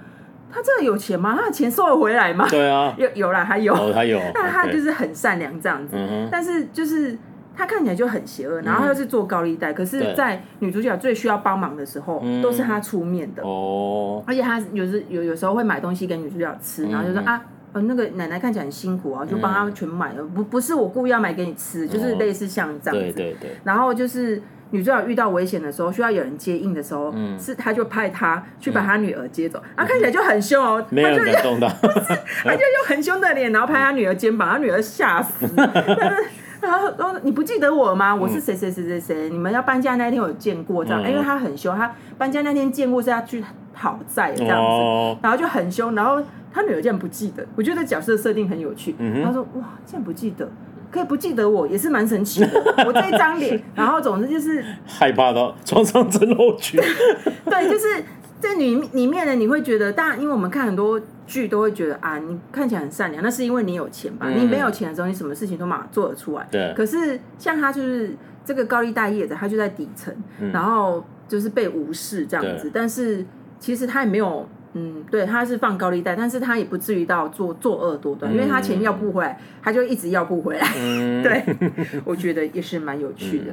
Speaker 1: 他真的有钱吗？他的钱收得回来吗？
Speaker 2: 对啊，<laughs>
Speaker 1: 有有啦，他有，
Speaker 2: 他有。<laughs>
Speaker 1: 但他就是很善良这样子，但是就是他看起来就很邪恶，然后他又是做高利贷，可是，在女主角最需要帮忙的时候，都是他出面的哦。而且他有时有有时候会买东西给女主角吃，然后就说啊，那个奶奶看起来很辛苦啊，就帮她全买了，不不是我故意要买给你吃，就是类似像这样子。对对对。然后就是。女主角遇到危险的时候，需要有人接应的时候，嗯、是他就派他去把他女儿接走。他、看起来就很凶哦，
Speaker 2: 没有感动到，<laughs>
Speaker 1: 他就用很凶的脸，然后拍他女儿肩膀，他女儿吓死。<laughs> <laughs> 然后说：“你不记得我吗？我是谁谁谁谁谁？你们要搬家那天我有见过这样，嗯、因为他很凶，他搬家那天见过是要去讨债这样子，哦、然后就很凶。然后他女儿竟然不记得，我觉得角色设定很有趣。嗯、哼他说：哇，竟然不记得。”可以不记得我也是蛮神奇的，<laughs> 我这一张脸，然后总之就是
Speaker 2: 害怕到床上真露群。<laughs>
Speaker 1: 对，就是在里里面呢，你会觉得，当然，因为我们看很多剧都会觉得啊，你看起来很善良，那是因为你有钱吧？嗯、你没有钱的时候，你什么事情都马上做得出来。对。可是像他就是这个高利贷业者，他就在底层，嗯、然后就是被无视这样子，对但是其实他也没有。嗯，对，他是放高利贷，但是他也不至于到做作恶多端，因为他钱要不回来，他就一直要不回来。嗯、<laughs> 对，<laughs> 我觉得也是蛮有趣的。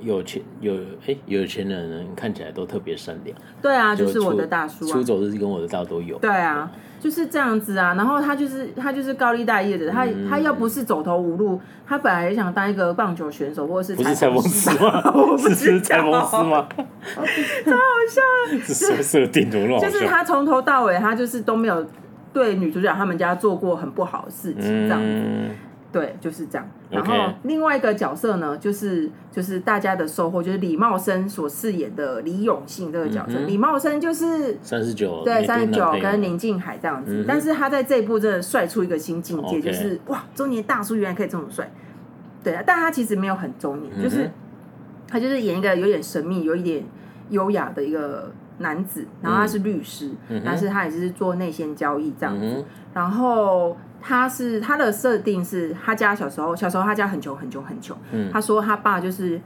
Speaker 1: 嗯有钱有哎，有钱的人看起来都特别善良。对啊，就是我的大叔啊，出走日记跟我的大都有。对啊，就是这样子啊。然后他就是他就是高利贷业者，他他要不是走投无路，他本来也想当一个棒球选手或者是不 <laughs> <laughs> 是裁缝师吗？我不是裁缝师吗？超好笑，<laughs> 是设定怎么就是他从头到尾，他就是都没有对女主角他们家做过很不好的事情，这样子。对，就是这样。然后另外一个角色呢，就是就是大家的收获，就是李茂生所饰演的李永信这个角色。嗯、李茂生就是三十九，对，三十九跟林静海这样子。嗯、但是他在这一部真的帅出一个新境界，就是、哇，中年大叔原来可以这么帅。对啊，但他其实没有很中年，就是他就是演一个有点神秘、有一点优雅的一个男子。然后他是律师，嗯、但是他也是做内线交易这样子。嗯、然后。他是他的设定是他家小时候，小时候他家很穷很穷很穷。嗯，他说他爸就是，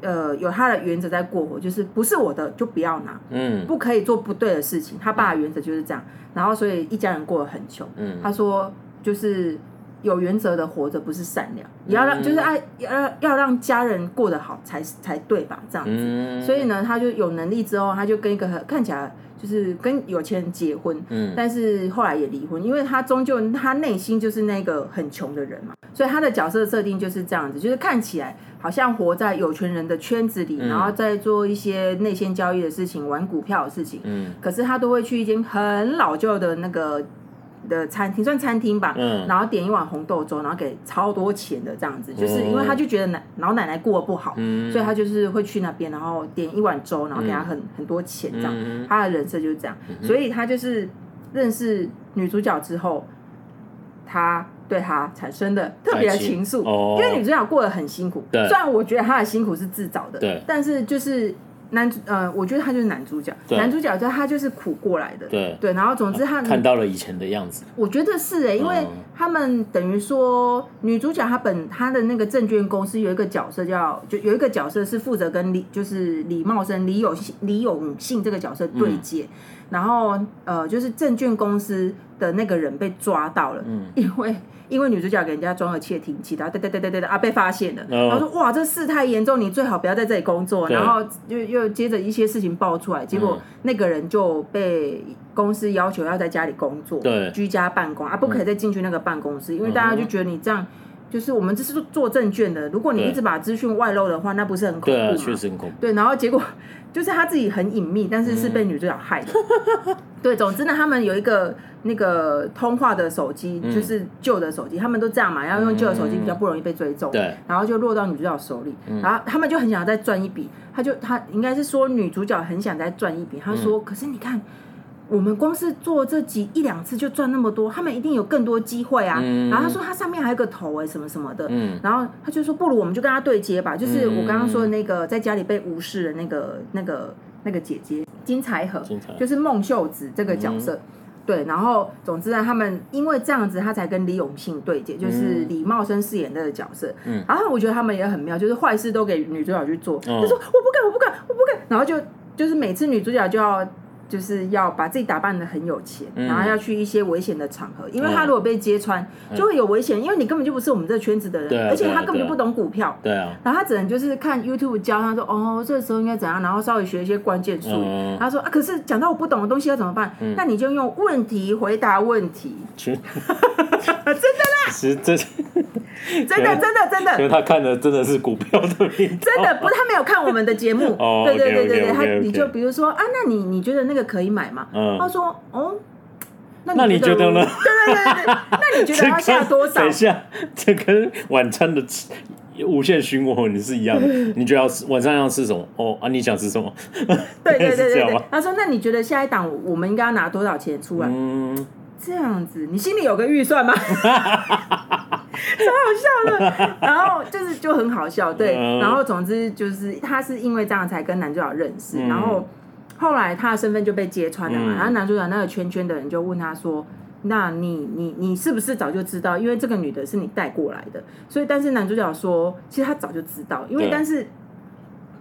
Speaker 1: 呃，有他的原则在过活，就是不是我的就不要拿，嗯，不可以做不对的事情。他爸的原则就是这样，然后所以一家人过得很穷。嗯，他说就是有原则的活着不是善良，也要让就是爱要要让家人过得好才才对吧？这样子。所以呢，他就有能力之后，他就跟一个看起来。就是跟有钱人结婚，
Speaker 2: 嗯，
Speaker 1: 但是后来也离婚，因为他终究他内心就是那个很穷的人嘛，所以他的角色设定就是这样子，就是看起来好像活在有权人的圈子里，嗯、然后在做一些内线交易的事情，玩股票的事情，
Speaker 2: 嗯，
Speaker 1: 可是他都会去一间很老旧的那个。的餐厅算餐厅吧，
Speaker 2: 嗯，
Speaker 1: 然后点一碗红豆粥，然后给超多钱的这样子，就是因为他就觉得奶老奶奶过得不好，
Speaker 2: 嗯，
Speaker 1: 所以他就是会去那边，然后点一碗粥，然后给他很、嗯、很多钱这样，
Speaker 2: 嗯、
Speaker 1: 他的人设就是这样，
Speaker 2: 嗯，
Speaker 1: 所以他就是认识女主角之后，他对她产生的特别的情愫，
Speaker 2: 哦，
Speaker 1: 因为女主角过得很辛苦，
Speaker 2: 对，
Speaker 1: 虽然我觉得她的辛苦是自找的，
Speaker 2: 对，
Speaker 1: 但是就是。男主呃，我觉得他就是男主角。男主角就他就是苦过来的。
Speaker 2: 对
Speaker 1: 对，然后总之他
Speaker 2: 看到了以前的样子。
Speaker 1: 我觉得是哎、欸，因为他们等于说女主角她本她的那个证券公司有一个角色叫就有一个角色是负责跟李就是李茂生李永李永信这个角色对接，嗯、然后呃就是证券公司的那个人被抓到了，
Speaker 2: 嗯，
Speaker 1: 因为。因为女主角给人家装了窃听器，然后对对对对对啊被发现了，然后说哇这事态严重，你最好不要在这里工作，然后又又接着一些事情爆出来，结果那个人就被公司要求要在家里工作，
Speaker 2: 对，
Speaker 1: 居家办公啊，不可以再进去那个办公室，因为大家就觉得你这样就是我们这是做证券的，如果你一直把资讯外露的话，那不是很恐怖吗？
Speaker 2: 对啊，确实很恐怖。
Speaker 1: 对，然后结果 <laughs> 就是他自己很隐秘，但是是被女主角害的。<laughs> 对，总之呢，他们有一个。那个通话的手机就是旧的手机，嗯，他们都这样嘛，要用旧的手机比较不容易被追踪，
Speaker 2: 对，
Speaker 1: 然后就落到女主角手里，嗯，然后他们就很想要再赚一笔，他就他应该是说女主角很想再赚一笔，他说，嗯，可是你看我们光是做这几一两次就赚那么多，他们一定有更多机会啊，
Speaker 2: 嗯，然
Speaker 1: 后他说他上面还有个头哎，什么什么的，
Speaker 2: 嗯，
Speaker 1: 然后他就说不如我们就跟他对接吧，就是我刚刚说的那个在家里被无视的那个那个那个姐姐金彩和，就是孟秀子这个角色。嗯。对，然后总之呢，他们因为这样子，他才跟李永信对接，就是李茂生饰演的的角色。
Speaker 2: 嗯，
Speaker 1: 然后我觉得他们也很妙，就是坏事都给女主角去做，他、
Speaker 2: 嗯、
Speaker 1: 说我不敢，我不敢，我不敢，然后就就是每次女主角就要。就是要把自己打扮的很有钱，嗯，然后要去一些危险的场合，因为他如果被揭穿，嗯，就会有危险，因为你根本就不是我们这个圈子的人，啊，而且他根本就不懂股票，
Speaker 2: 对啊，
Speaker 1: 然后他只能就是看 YouTube 教他说，哦，这个时候应该怎样，然后稍微学一些关键术语，嗯，他说啊，可是讲到我不懂的东西要怎么办？嗯，那你就用问题回答问题，<laughs> 真的啦，<laughs>
Speaker 2: 是真。<laughs>
Speaker 1: 真的真的真的，
Speaker 2: 因为他看的真的是股票的频道，
Speaker 1: 真的不是他没有看我们的节目。<laughs>
Speaker 2: 哦，
Speaker 1: 对对对对对，他
Speaker 2: okay, okay, okay.
Speaker 1: 你就比如说啊，那你你觉得那个可以买吗？
Speaker 2: 嗯，
Speaker 1: 他说哦，
Speaker 2: 那你觉得呢？
Speaker 1: 对对对对，<laughs> 那你觉得要下多少？
Speaker 2: 等一下，这跟晚餐的无限循环你是一样的。你觉得要吃晚上要吃什么？哦啊，你想吃什么？
Speaker 1: 对对对对对，他说那你觉得下一档我们应该要拿多少钱出来？
Speaker 2: 嗯，
Speaker 1: 这样子，你心里有个预算吗？超好笑的，<laughs> 然后就是就很好笑，对，然后总之就是他是因为这样才跟男主角认识，然后后来他的身份就被揭穿了嘛，然后男主角那个圈圈的人就问他说：“那你你你是不是早就知道？因为这个女的是你带过来的，所以但是男主角说，其实他早就知道，因为但是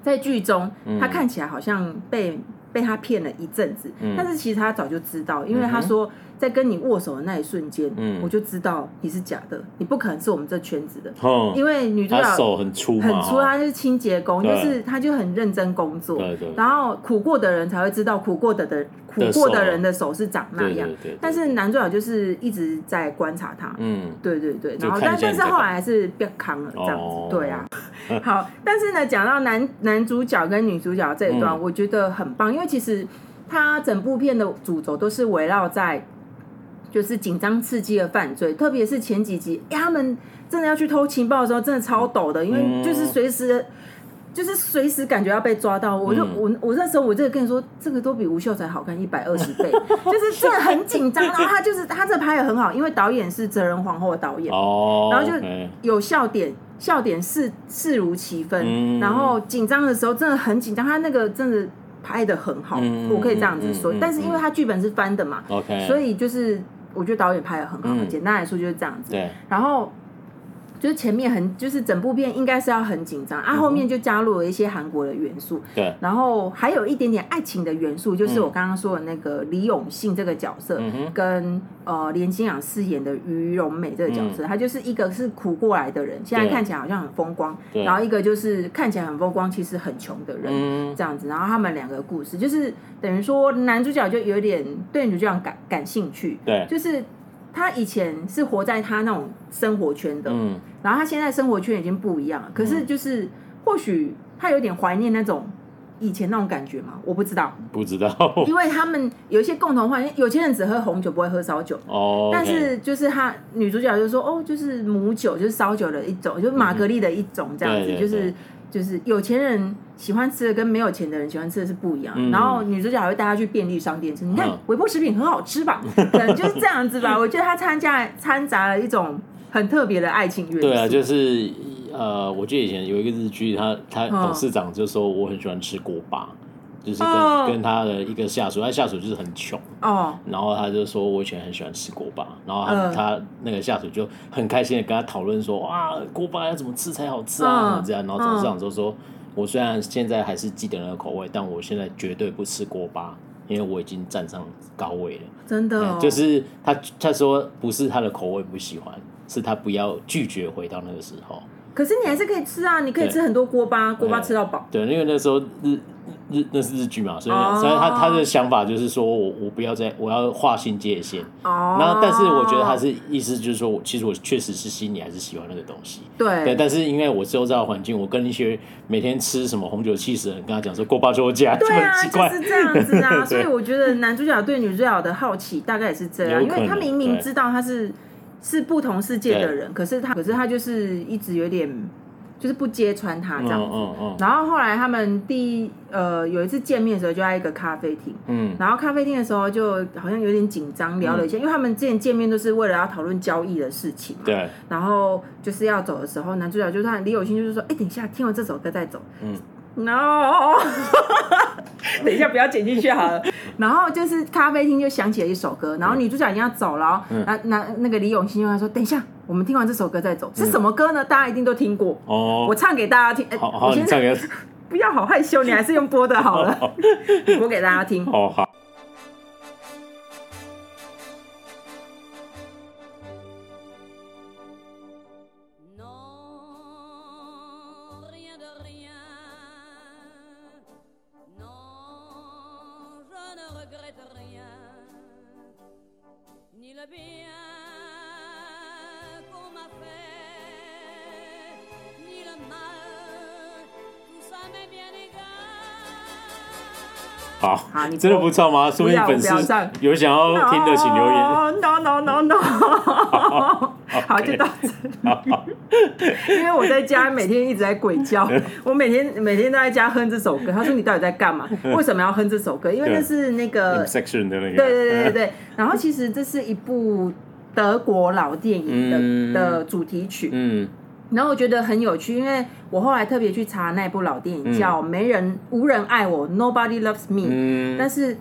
Speaker 1: 在剧中他看起来好像被被他骗了一阵子，但是其实他早就知道，因为他说。”在跟你握手的那一瞬间，嗯，我就知道你是假的，你不可能是我们这圈子的。
Speaker 2: 哦，
Speaker 1: 因为女主角
Speaker 2: 手很粗，
Speaker 1: 很粗，她是清洁工，就是她就很认真工作。
Speaker 2: 对对。
Speaker 1: 然后苦过的人才会知道苦过的的苦过的人的手是长那样。对对对。但是男主角就是一直在观察他。嗯，对对对。然后，但但是后来还是变康了这样子。对啊。<laughs> 好，但是呢，讲到男男主角跟女主角这一段，我觉得很棒，因为其实他整部片的主轴都是围绕在。就是紧张刺激的犯罪，特别是前几集，欸，他们真的要去偷情报的时候，真的超抖的，因为就是随时，就是随时感觉要被抓到。我就我我那时候我这个跟你说，这个都比吴秀才好看一百二十倍，<laughs> 就是真的很紧张。<laughs> 然后他就是他这拍的很好，因为导演是哲人皇后的导演，哦然后就有笑点，笑点是视如其分。然后紧张的时候真的很紧张，他那个真的。拍的很好，我可以这样子说。但是因为他剧本是翻的嘛，所以就是我觉得导演拍的很好。简单来说就是这样子。
Speaker 2: 对。
Speaker 1: 然后就是前面很，就是整部片应该是要很紧张啊，后面就加入了一些韩国的元素，
Speaker 2: 对，
Speaker 1: 然后还有一点点爱情的元素，就是我刚刚说的那个李永信这个角色，跟呃连金阳饰演的于荣美这个角色，他就是一个是苦过来的人，现在看起来好像很风光，然后一个就是看起来很风光，其实很穷的人，这样子，然后他们两个故事就是等于说男主角就有点对女主角感感兴趣，
Speaker 2: 对，
Speaker 1: 就是。他以前是活在他那种生活圈的，嗯，然后他现在生活圈已经不一样了。可是就是或许他有点怀念那种以前那种感觉嘛，我不知道，
Speaker 2: 不知道，
Speaker 1: 因为他们有一些共同话题，有钱人只喝红酒不会喝烧酒
Speaker 2: 哦，
Speaker 1: 但是就是他女主角就说哦，就是母酒就是烧酒的一种，就是玛格丽的一种这样子，就是。就是有钱人喜欢吃的跟没有钱的人喜欢吃的是不一样。嗯、然后女主角还会带他去便利商店吃，你看微波食品很好吃吧？<laughs> 可能就是这样子吧。我觉得他参加掺杂了一种很特别的爱情元素。
Speaker 2: 对啊，就是呃，我记得以前有一个日剧，他他董事长就说我很喜欢吃锅巴。就是跟、oh. 跟他的一个下属，他下属就是很穷
Speaker 1: 哦，oh.
Speaker 2: 然后他就说，我以前很喜欢吃锅巴，然后他、uh. 他那个下属就很开心的跟他讨论说，哇，锅巴要怎么吃才好吃啊？Uh. 这样，然后董事长就说，我虽然现在还是记得那个口味，但我现在绝对不吃锅巴，因为我已经站上高位了。
Speaker 1: 真的、哦嗯，
Speaker 2: 就是他他说不是他的口味不喜欢，是他不要拒绝回到那个时候。
Speaker 1: 可是你还是可以吃啊，你可以吃很多锅巴，锅巴吃到饱。
Speaker 2: 对，因为那时候日。日那是日剧嘛，所以所以他他的想法就是说我我不要再我要划清界限，
Speaker 1: 哦，
Speaker 2: 然后但是我觉得他是意思就是说我，其实我确实是心里还是喜欢那个东西，
Speaker 1: 对。
Speaker 2: 对，但是因为我周遭环境，我跟一些每天吃什么红酒气死的人跟他讲说锅巴就会加，
Speaker 1: 对啊，
Speaker 2: 奇怪。
Speaker 1: 就是这样子啊，<laughs> 所以我觉得男主角对女主角的好奇大概也是这样，因为他明明知道他是是不同世界的人，可是他可是他就是一直有点。就是不揭穿他这样子，嗯嗯嗯、然后后来他们第呃有一次见面的时候就在一个咖啡厅，嗯，然后咖啡厅的时候就好像有点紧张，聊了一下，嗯、因为他们之前见面都是为了要讨论交易的事情嘛，
Speaker 2: 对，
Speaker 1: 然后就是要走的时候，男主角就他李有心就是说，哎，等一下听完这首歌再走，嗯。No，<laughs> 等一下不要剪进去好了。然后就是咖啡厅就响起了一首歌，然后女主角已经要走了，那那那个李永新就说：“等一下，我们听完这首歌再走。”是什么歌呢？大家一定都听过哦。我唱给大家听。
Speaker 2: 好，好，你唱给。<laughs>
Speaker 1: 不要好害羞，你还是用播的好了。<laughs> 播给大家听。
Speaker 2: 哦好。好，好，你真的不唱吗？说明粉丝有想要听的，请留言。
Speaker 1: No no no no，好，就到这。<laughs> 因为我在家每天一直在鬼叫，我每天每天都在家哼这首歌。他说：“你到底在干嘛？<laughs> 为什么要哼这首歌？”因为那是那个
Speaker 2: section 的那个。
Speaker 1: 对对对对对。然后其实这是一部德国老电影的的主题曲。嗯。然后我觉得很有趣，因为我后来特别去查那部老电影，叫《没人无人爱我》，Nobody Loves Me。嗯，但是。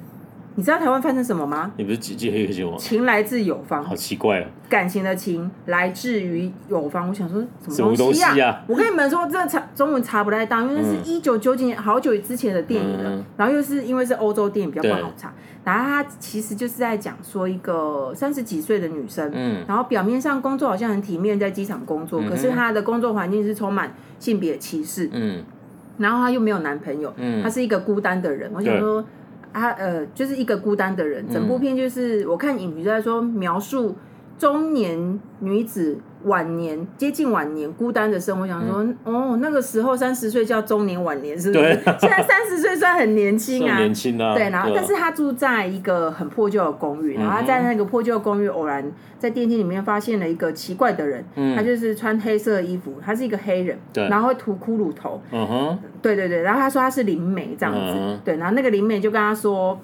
Speaker 1: 你知道台湾翻成什么吗？
Speaker 2: 你不是记黑个酒吗？
Speaker 1: 情来自有方，
Speaker 2: 好奇怪哦。
Speaker 1: 感情的情来自于有方，我想说什么东西啊？我跟你们说，这查中文查不太到，因为那是一九九几年好久之前的电影了。然后又是因为是欧洲电影比较不好查。然后他其实就是在讲说一个三十几岁的女生，嗯，然后表面上工作好像很体面，在机场工作，可是她的工作环境是充满性别歧视，嗯，然后她又没有男朋友，嗯，她是一个孤单的人。我想说。他呃，就是一个孤单的人。整部片就是我看影评在说描述中年女子。晚年接近晚年孤单的生活，想说哦，那个时候三十岁叫中年晚年，是不是？现在三十岁算很年轻啊，<laughs>
Speaker 2: 年轻啊。
Speaker 1: 对，然后但是他住在一个很破旧的公寓，然后他在那个破旧公寓偶然在电梯里面发现了一个奇怪的人，嗯他就是穿黑色的衣服，他是一个黑人，然后会涂骷髅头，嗯哼，对对对，然后他说他是灵媒这样子，对，然后那个灵媒就跟他说。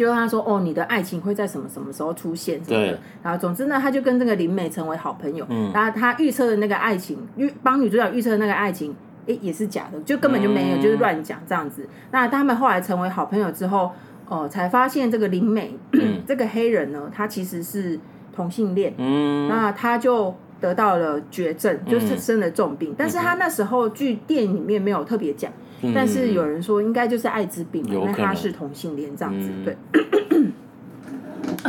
Speaker 1: 就跟他说哦，你的爱情会在什么什么时候出现什么的？对然后总之呢，他就跟这个林美成为好朋友。嗯，然后他预测的那个爱情，预帮女主角预测的那个爱情，哎，也是假的，就根本就没有，嗯、就是乱讲这样子。那他们后来成为好朋友之后，哦、呃，才发现这个林美、嗯、<clears throat> 这个黑人呢，他其实是同性恋。嗯，那他就得到了绝症，就是生了重病。但是他那时候据电影里面没有特别讲，但是有人说应该就是艾滋病，因为他是同性恋这样子，对。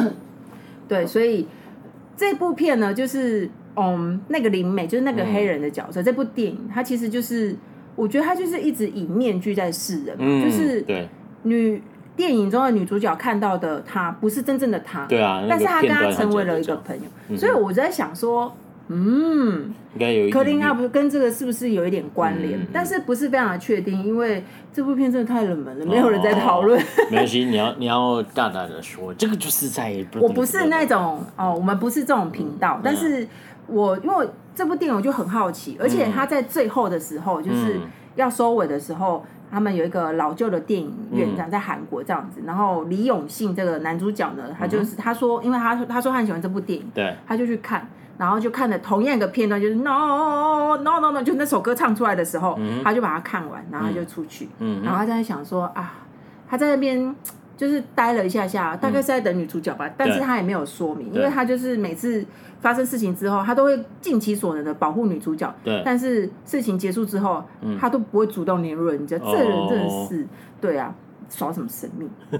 Speaker 1: <coughs> 对，所以这部片呢，就是嗯，那个灵美就是那个黑人的角色。这部电影它其实就是，我觉得他就是一直以面具在示人，就是女。电影中的女主角看到的她不是真正的她，
Speaker 2: 对啊，
Speaker 1: 但是她跟她成为了一个朋友，所以我在想说，嗯，
Speaker 2: 应该有
Speaker 1: 柯林他不是跟这个是不是有一点关联？但是不是非常的确定，因为这部片真的太冷门了，没有人在讨论。<laughs>
Speaker 2: 没关系，你要你要大胆的说，这个就是在
Speaker 1: 我不是那种哦，我们不是这种频道，但是我因为这部电影我就很好奇，而且他在最后的时候就是要收尾的时候。他们有一个老旧的电影院，这样在韩国这样子。然后李永信这个男主角呢，他就是他说，因为他说他说他很喜欢这部电影，对，他就去看，然后就看了同样一个片段，就是 No No No No，就那首歌唱出来的时候，他就把它看完，然后他就出去，然后他在想说啊，他在那边。就是待了一下下，大概是在等女主角吧，嗯、但是他也没有说明，因为他就是每次发生事情之后，他都会尽其所能的保护女主角。对，但是事情结束之后，嗯、他都不会主动联络人家，这人真的是，哦、对啊。耍什么神秘？<laughs>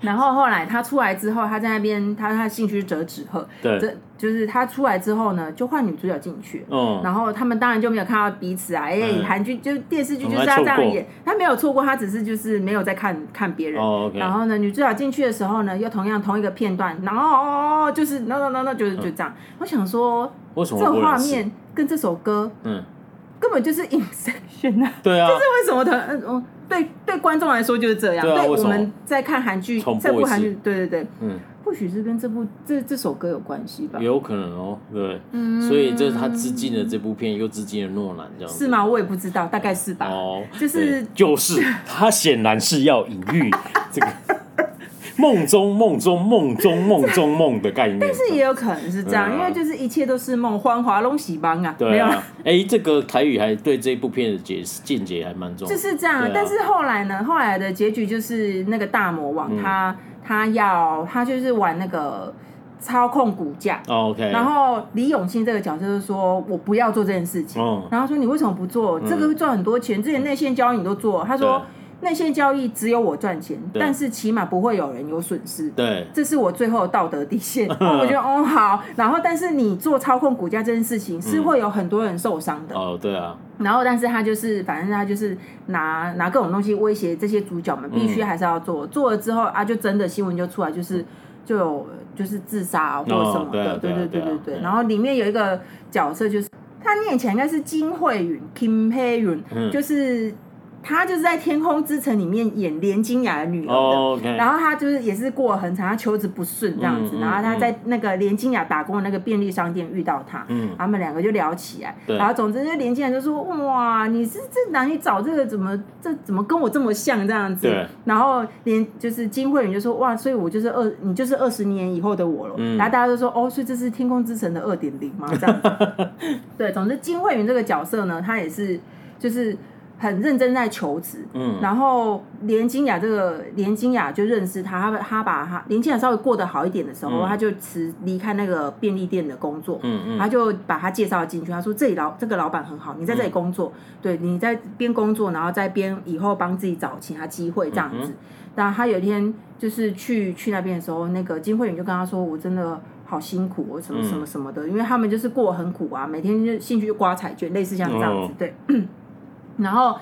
Speaker 1: 然后后来他出来之后，他在那边，他他兴趣折纸鹤，对，这就是他出来之后呢，就换女主角进去，嗯，然后他们当然就没有看到彼此啊，哎，韩剧就是电视剧就是要这样演，他没有错过，他只是就是没有在看看别人，然后呢，女主角进去的时候呢，又同样同一个片段，然后哦，就是 no no no no，就是就这样，我想说，为什么这画面跟这首歌，嗯，根本就是 <laughs> Inception 啊，对啊，就是为什么他嗯嗯。对对，观众来说就是这样。对，我们在看韩剧，这部韩剧，对对对，嗯，或许是跟这部这这首歌有关系吧。
Speaker 2: 有可能哦，对，嗯，所以这是他致敬的这部片，又致敬了诺兰，这样
Speaker 1: 是吗？我也不知道，大概是吧。哦，就是
Speaker 2: 就是，他显然是要隐喻 <laughs> 这个。梦中梦中梦中梦中梦的概念，
Speaker 1: 但是也有可能是这样，啊、因为就是一切都是梦，幻华龙喜邦啊，
Speaker 2: 对啊，哎、欸，这个台语还对这部片的解见解还蛮重，
Speaker 1: 就是这样。啊、但是后来呢，后来的结局就是那个大魔王他、嗯、他要他就是玩那个操控股价、哦、，OK，然后李永新这个角色就说我不要做这件事情，嗯、然后说你为什么不做？这个会赚很多钱，之前内线交易你都做，他说。内线交易只有我赚钱，但是起码不会有人有损失。对，这是我最后的道德底线。<laughs> 我觉得哦好，然后但是你做操控股价这件事情是会有很多人受伤的。哦，对啊。然后但是他就是，反正他就是拿拿各种东西威胁这些主角们，必须还是要做。嗯、做了之后啊，就真的新闻就出来，就是就有就是自杀或者什么的。哦、对，啊、对对对对对。然后里面有一个角色，就是他念起来应该是金惠允 Kim Hae Yoon，嗯、就是。他就是在《天空之城》里面演连金雅的女儿的，oh. 然后他就是也是过了很长，他求职不顺这样子，然后他在那个连金雅打工的那个便利商店遇到他，嗯、他们两个就聊起来，然后总之就连金雅就说：“哇，你是这哪里找这个？怎么这怎么跟我这么像这样子？”然后连就是金惠允就说：“哇，所以我就是二，你就是二十年以后的我了。嗯”然后大家都说：“哦，所以这是《天空之城》的二点零吗？”这样子，<laughs> 对，总之金惠允这个角色呢，她也是就是。很认真在求职，嗯，然后连金雅这个连金雅就认识他，他他把他连金雅稍微过得好一点的时候，嗯、他就辞离开那个便利店的工作，嗯嗯，他就把他介绍进去，他说这里老这个老板很好，你在这里工作，嗯、对，你在边工作，然后在边以后帮自己找其他机会这样子。然后、嗯、他有一天就是去去那边的时候，那个金慧允就跟他说，我真的好辛苦，我什么什么什么的，嗯、因为他们就是过得很苦啊，每天就兴趣就刮彩券，类似像这样子，哦、对。然后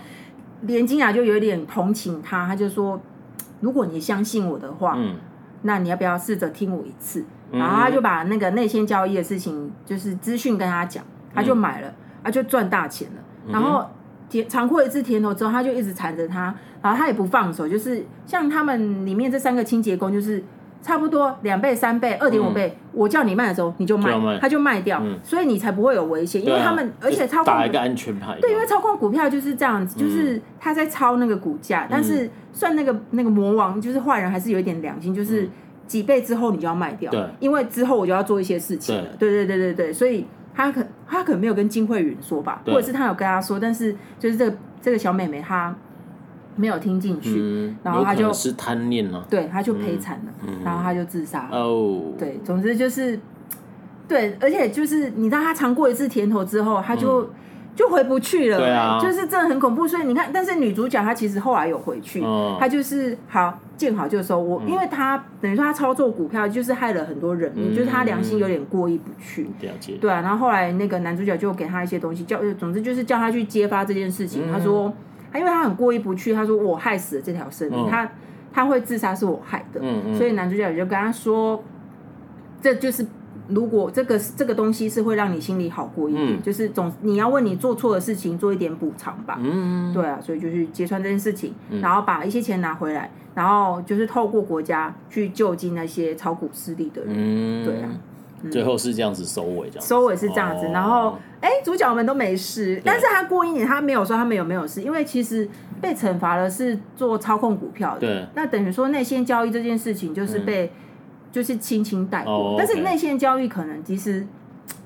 Speaker 1: 连金雅就有点同情他，他就说：“如果你相信我的话，嗯、那你要不要试着听我一次？”嗯、然后他就把那个内线交易的事情，就是资讯跟他讲，他就买了，他就赚大钱了。嗯、然后甜尝过一次甜头之后，他就一直缠着他，然后他也不放手，就是像他们里面这三个清洁工，就是。差不多两倍、三倍、二点五倍，我叫你卖的时候你就卖，他就卖掉，所以你才不会有危险。因为他们而且操控
Speaker 2: 打一个安全牌，
Speaker 1: 对，因为操控股票就是这样子，就是他在抄那个股价，但是算那个那个魔王就是坏人还是有一点良心，就是几倍之后你就要卖掉，因为之后我就要做一些事情了。对。对对对对，所以他可他可能没有跟金慧允说吧，或者是他有跟他说，但是就是这个这个小妹妹她。没有听进去，嗯、然后他就是
Speaker 2: 贪念了，
Speaker 1: 对，他就赔惨了，嗯、然后他就自杀了。哦，对，总之就是对，而且就是你知道他尝过一次甜头之后，他就。嗯就回不去了，对啊，就是真的很恐怖。所以你看，但是女主角她其实后来有回去，嗯、她就是好见好就收。我、嗯、因为她等于说她操作股票，就是害了很多人命，嗯、就是她良心有点过意不去。了解。对啊，然后后来那个男主角就给她一些东西，叫总之就是叫她去揭发这件事情。嗯、他说，他因为他很过意不去，他说我害死了这条生命，他、嗯、他会自杀是我害的。嗯嗯。所以男主角也就跟他说，这就是。如果这个这个东西是会让你心里好过一点，嗯、就是总你要为你做错的事情做一点补偿吧。嗯，对啊，所以就去揭穿这件事情，嗯、然后把一些钱拿回来，然后就是透过国家去救济那些炒股失利的人。嗯，对啊，嗯、
Speaker 2: 最后是这样子收尾，这样
Speaker 1: 收尾是这样子。哦、然后，哎，主角们都没事，但是他过一年他没有说他们有没有事，因为其实被惩罚的是做操控股票的。对，那等于说内线交易这件事情就是被。嗯就是轻轻带过，oh. 但是内线交易可能其实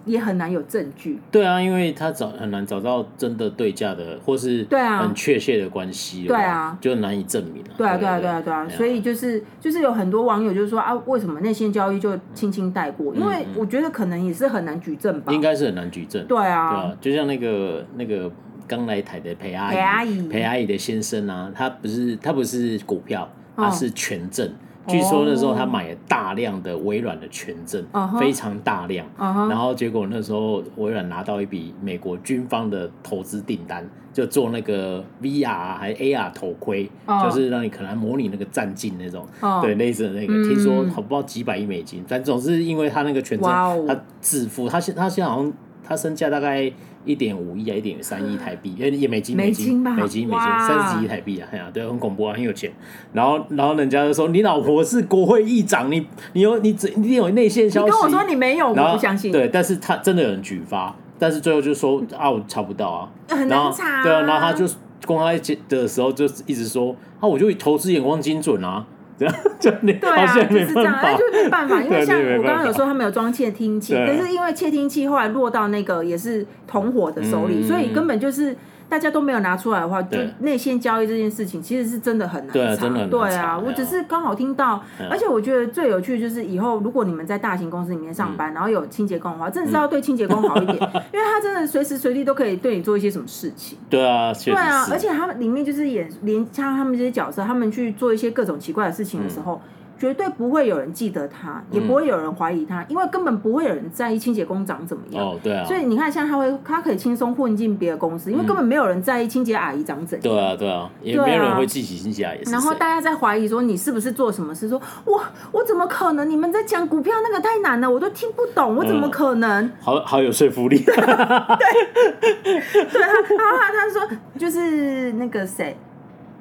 Speaker 1: 也很难有证据。
Speaker 2: 对啊，因为他找很难找到真的对价的，或是对啊很确切的关系，对啊，就难以证明了。
Speaker 1: 对啊，对啊，对啊，对啊，所以就是就是有很多网友就是说啊，为什么内线交易就轻轻带过？因为我觉得可能也是很难举证吧。
Speaker 2: 应该是很难举证。
Speaker 1: 对啊，
Speaker 2: 对啊，就像那个那个刚来台的裴阿姨，裴阿姨，裴阿姨的先生啊，他不是他不是股票，他是权证。据说那时候他买了大量的微软的权证，uh huh. 非常大量，uh huh. 然后结果那时候微软拿到一笔美国军方的投资订单，就做那个 VR 还是 AR 头盔，uh huh. 就是让你可能模拟那个战境那种，uh. 对，类似的那个，听说好不知道几百亿美金，但总是因为他那个权证他致富，他现他现在好像他身价大概。一点五亿啊，一点三亿台币，也也美金，美金，美金，美金，三十几亿台币啊，哎呀，对，很恐怖啊，很有钱。然后，然后人家就说，你老婆是国会议长，你，你有，你只，你有内线消息。你
Speaker 1: 跟我说你没有，我不相信。
Speaker 2: 对，但是他真的有人举发，但是最后就说啊，我查不到啊，
Speaker 1: 很难查。
Speaker 2: 对啊，然后他就公开的时候就一直说啊，我就投资眼光精准啊。这样就对
Speaker 1: 啊，就是这样，那就没办法，因为像我刚刚有说他们有装窃听器，可是因为窃听器后来落到那个也是同伙的手里，所以根本就是。大家都没有拿出来的话，就内线交易这件事情其实是真的很难查。对啊，真的很难查。对啊，我只是刚好听到，而且我觉得最有趣的就是以后如果你们在大型公司里面上班，然后有清洁工的话，真的是要对清洁工好一点，<laughs> 因为他真的随时随地都可以对你做一些什么事情。
Speaker 2: 对啊，对
Speaker 1: 啊，而且他们里面就是演连像他们这些角色，他们去做一些各种奇怪的事情的时候。绝对不会有人记得他，也不会有人怀疑他，因为根本不会有人在意清洁工长怎么样。哦，对啊。所以你看，像他会，他可以轻松混进别的公司，因为根本没有人在意清洁阿姨长怎样。
Speaker 2: 对啊，对啊，也没有人会记起清洁阿姨。
Speaker 1: 然后大家在怀疑说你是不是做什么事？说我我怎么可能？你们在讲股票那个太难了，我都听不懂，我怎么可能？
Speaker 2: 好好有说服力。<laughs> 对，<laughs>
Speaker 1: 对，<laughs> 他他说就是那个谁。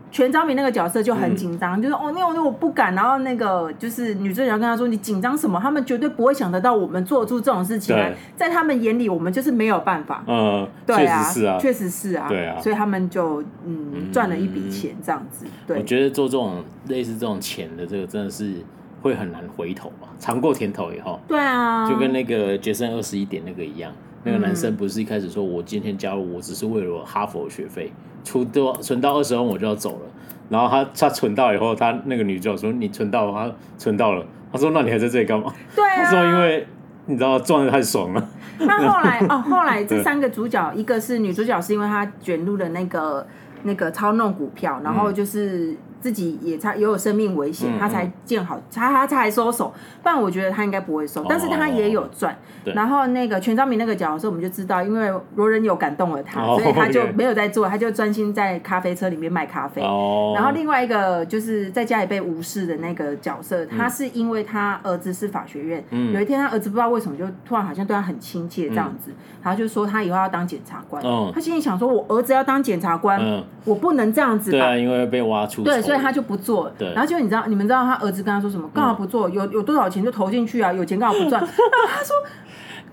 Speaker 1: 全昭明那个角色就很紧张，嗯、就是哦，那我那我不敢。然后那个就是女主角跟他说：“你紧张什么？他们绝对不会想得到我们做出这种事情来。在他们眼里，我们就是没有办法。”嗯，对啊，确实是啊，确实是啊，对啊，所以他们就嗯赚了一笔钱这样子。对，
Speaker 2: 我觉得做这种类似这种钱的这个真的是会很难回头嘛？尝过甜头以后，
Speaker 1: 对啊，
Speaker 2: 就跟那个决胜二十一点那个一样。那个男生不是一开始说我今天加入，我只是为了哈佛学费，出多存到二十万我就要走了。然后他他存到以后，他那个女主角说你存到，他存到了。他说那你还在这里干嘛？
Speaker 1: 对啊，
Speaker 2: 他说因为你知道赚的太爽了。
Speaker 1: 那后来哦，后来这 <laughs> 三个主角，一个是女主角，是因为她卷入了那个那个操弄股票，然后就是。自己也差也有生命危险，他才建好，他他才收手。不然我觉得他应该不会收，哦、但是他也有赚。对然后那个全昭明那个角色，我们就知道，因为罗仁有感动了他，哦、所以他就没有在做，他就专心在咖啡车里面卖咖啡。哦、然后另外一个就是在家里被无视的那个角色，他是因为他儿子是法学院，嗯、有一天他儿子不知道为什么就突然好像对他很亲切这样子，嗯、然后就说他以后要当检察官。哦、他心里想说，我儿子要当检察官，嗯、我不能这样子吧？
Speaker 2: 对啊，因为被挖出。
Speaker 1: 对，所以他就不做。对。然后结果你知道，你们知道他儿子跟他说什么？干嘛不做？有有多少钱就投进去啊！有钱干嘛不赚？<laughs> 他说，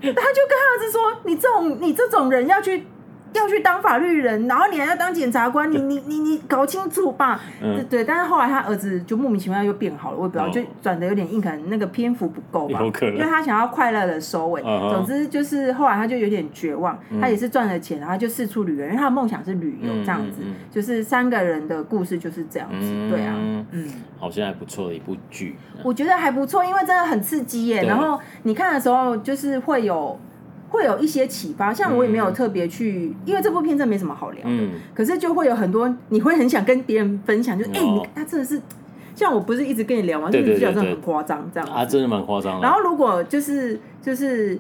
Speaker 1: 他就跟他儿子说：“你这种你这种人要去要去当法律人，然后你还要当检察官，你你你你搞清楚吧。嗯、对对，但是后来他儿子就莫名其妙又变好了，我也不知道，哦、就转的有点硬，可能那个篇幅不够吧。因为他想要快乐的收尾。嗯、总之就是后来他就有点绝望，嗯、他也是赚了钱，然后就四处旅游，因为他的梦想是旅游这样子。嗯嗯嗯、就是三个人的故事就是这样子，嗯、对啊，嗯，
Speaker 2: 好像还不错的一部剧。
Speaker 1: 我觉得还不错，因为真的很刺激耶。然后你看的时候就是会有。会有一些启发，像我也没有特别去，嗯、因为这部片真的没什么好聊的，嗯、可是就会有很多，你会很想跟别人分享，就是哎、他真的是，像我不是一直跟你聊吗？对对对，就是真的很夸张这样
Speaker 2: 啊，真的蛮夸张。
Speaker 1: 然后如果就是就是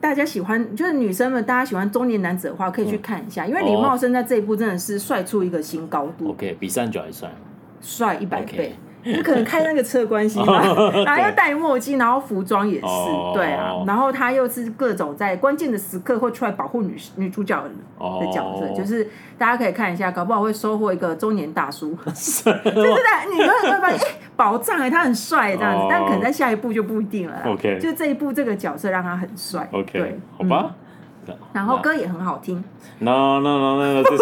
Speaker 1: 大家喜欢，就是女生们大家喜欢中年男子的话，可以去看一下，嗯、因为李茂生在这一部真的是帅出一个新高度。
Speaker 2: OK，比三角还帅，
Speaker 1: 帅一百倍。有可能开那个车关系吧，<laughs> 然后又戴墨镜，然后服装也是，对啊，然后他又是各种在关键的时刻会出来保护女女主角的角色，就是大家可以看一下，搞不好会收获一个中年大叔，<laughs> 就是在你们会发现，哎，宝藏哎，他很帅这样子，但可能在下一步就不一定了，OK，就这一部这个角色让他很帅，OK，对，
Speaker 2: 好吧。
Speaker 1: 然后歌也很好听
Speaker 2: ，no no no no，就是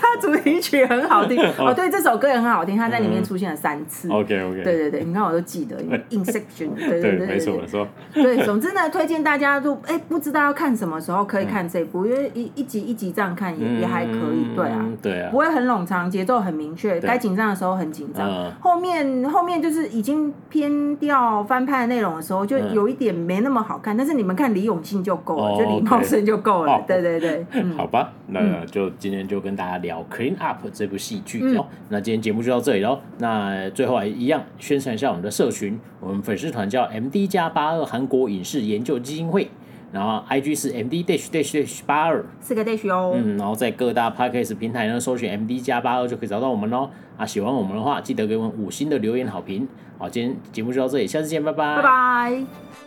Speaker 1: 它主题曲很好听。<laughs> 哦，对，这首歌也很好听，它在里面出现了三次
Speaker 2: ，OK OK，
Speaker 1: 对对对，你看我都记得，Inception，<laughs> 对对对，
Speaker 2: 没错没错，
Speaker 1: 对，总之呢，推荐大家都哎不知道要看什么时候可以看这部，因为一一集一集这样看也也还可以，对啊，
Speaker 2: 对啊，
Speaker 1: 不会很冗长，节奏很明确，该紧张的时候很紧张，后面后面就是已经偏掉翻拍的内容的时候，就有一点没那么好看，但是你们看。李永信就够了，就李茂生就够了，对对对，
Speaker 2: 好吧，那就今天就跟大家聊《Clean Up》这部戏剧哦。那今天节目就到这里喽。那最后还一样宣传一下我们的社群，我们粉丝团叫 MD 加八二韩国影视研究基金会，然后 IG 是 MD dash dash dash 八二
Speaker 1: 四个 dash 哦。
Speaker 2: 嗯，然后在各大 Podcast 平台呢搜寻 MD 加八二就可以找到我们喽。啊，喜欢我们的话，记得给我们五星的留言好评。好，今天节目就到这里，下次见，拜拜，
Speaker 1: 拜拜。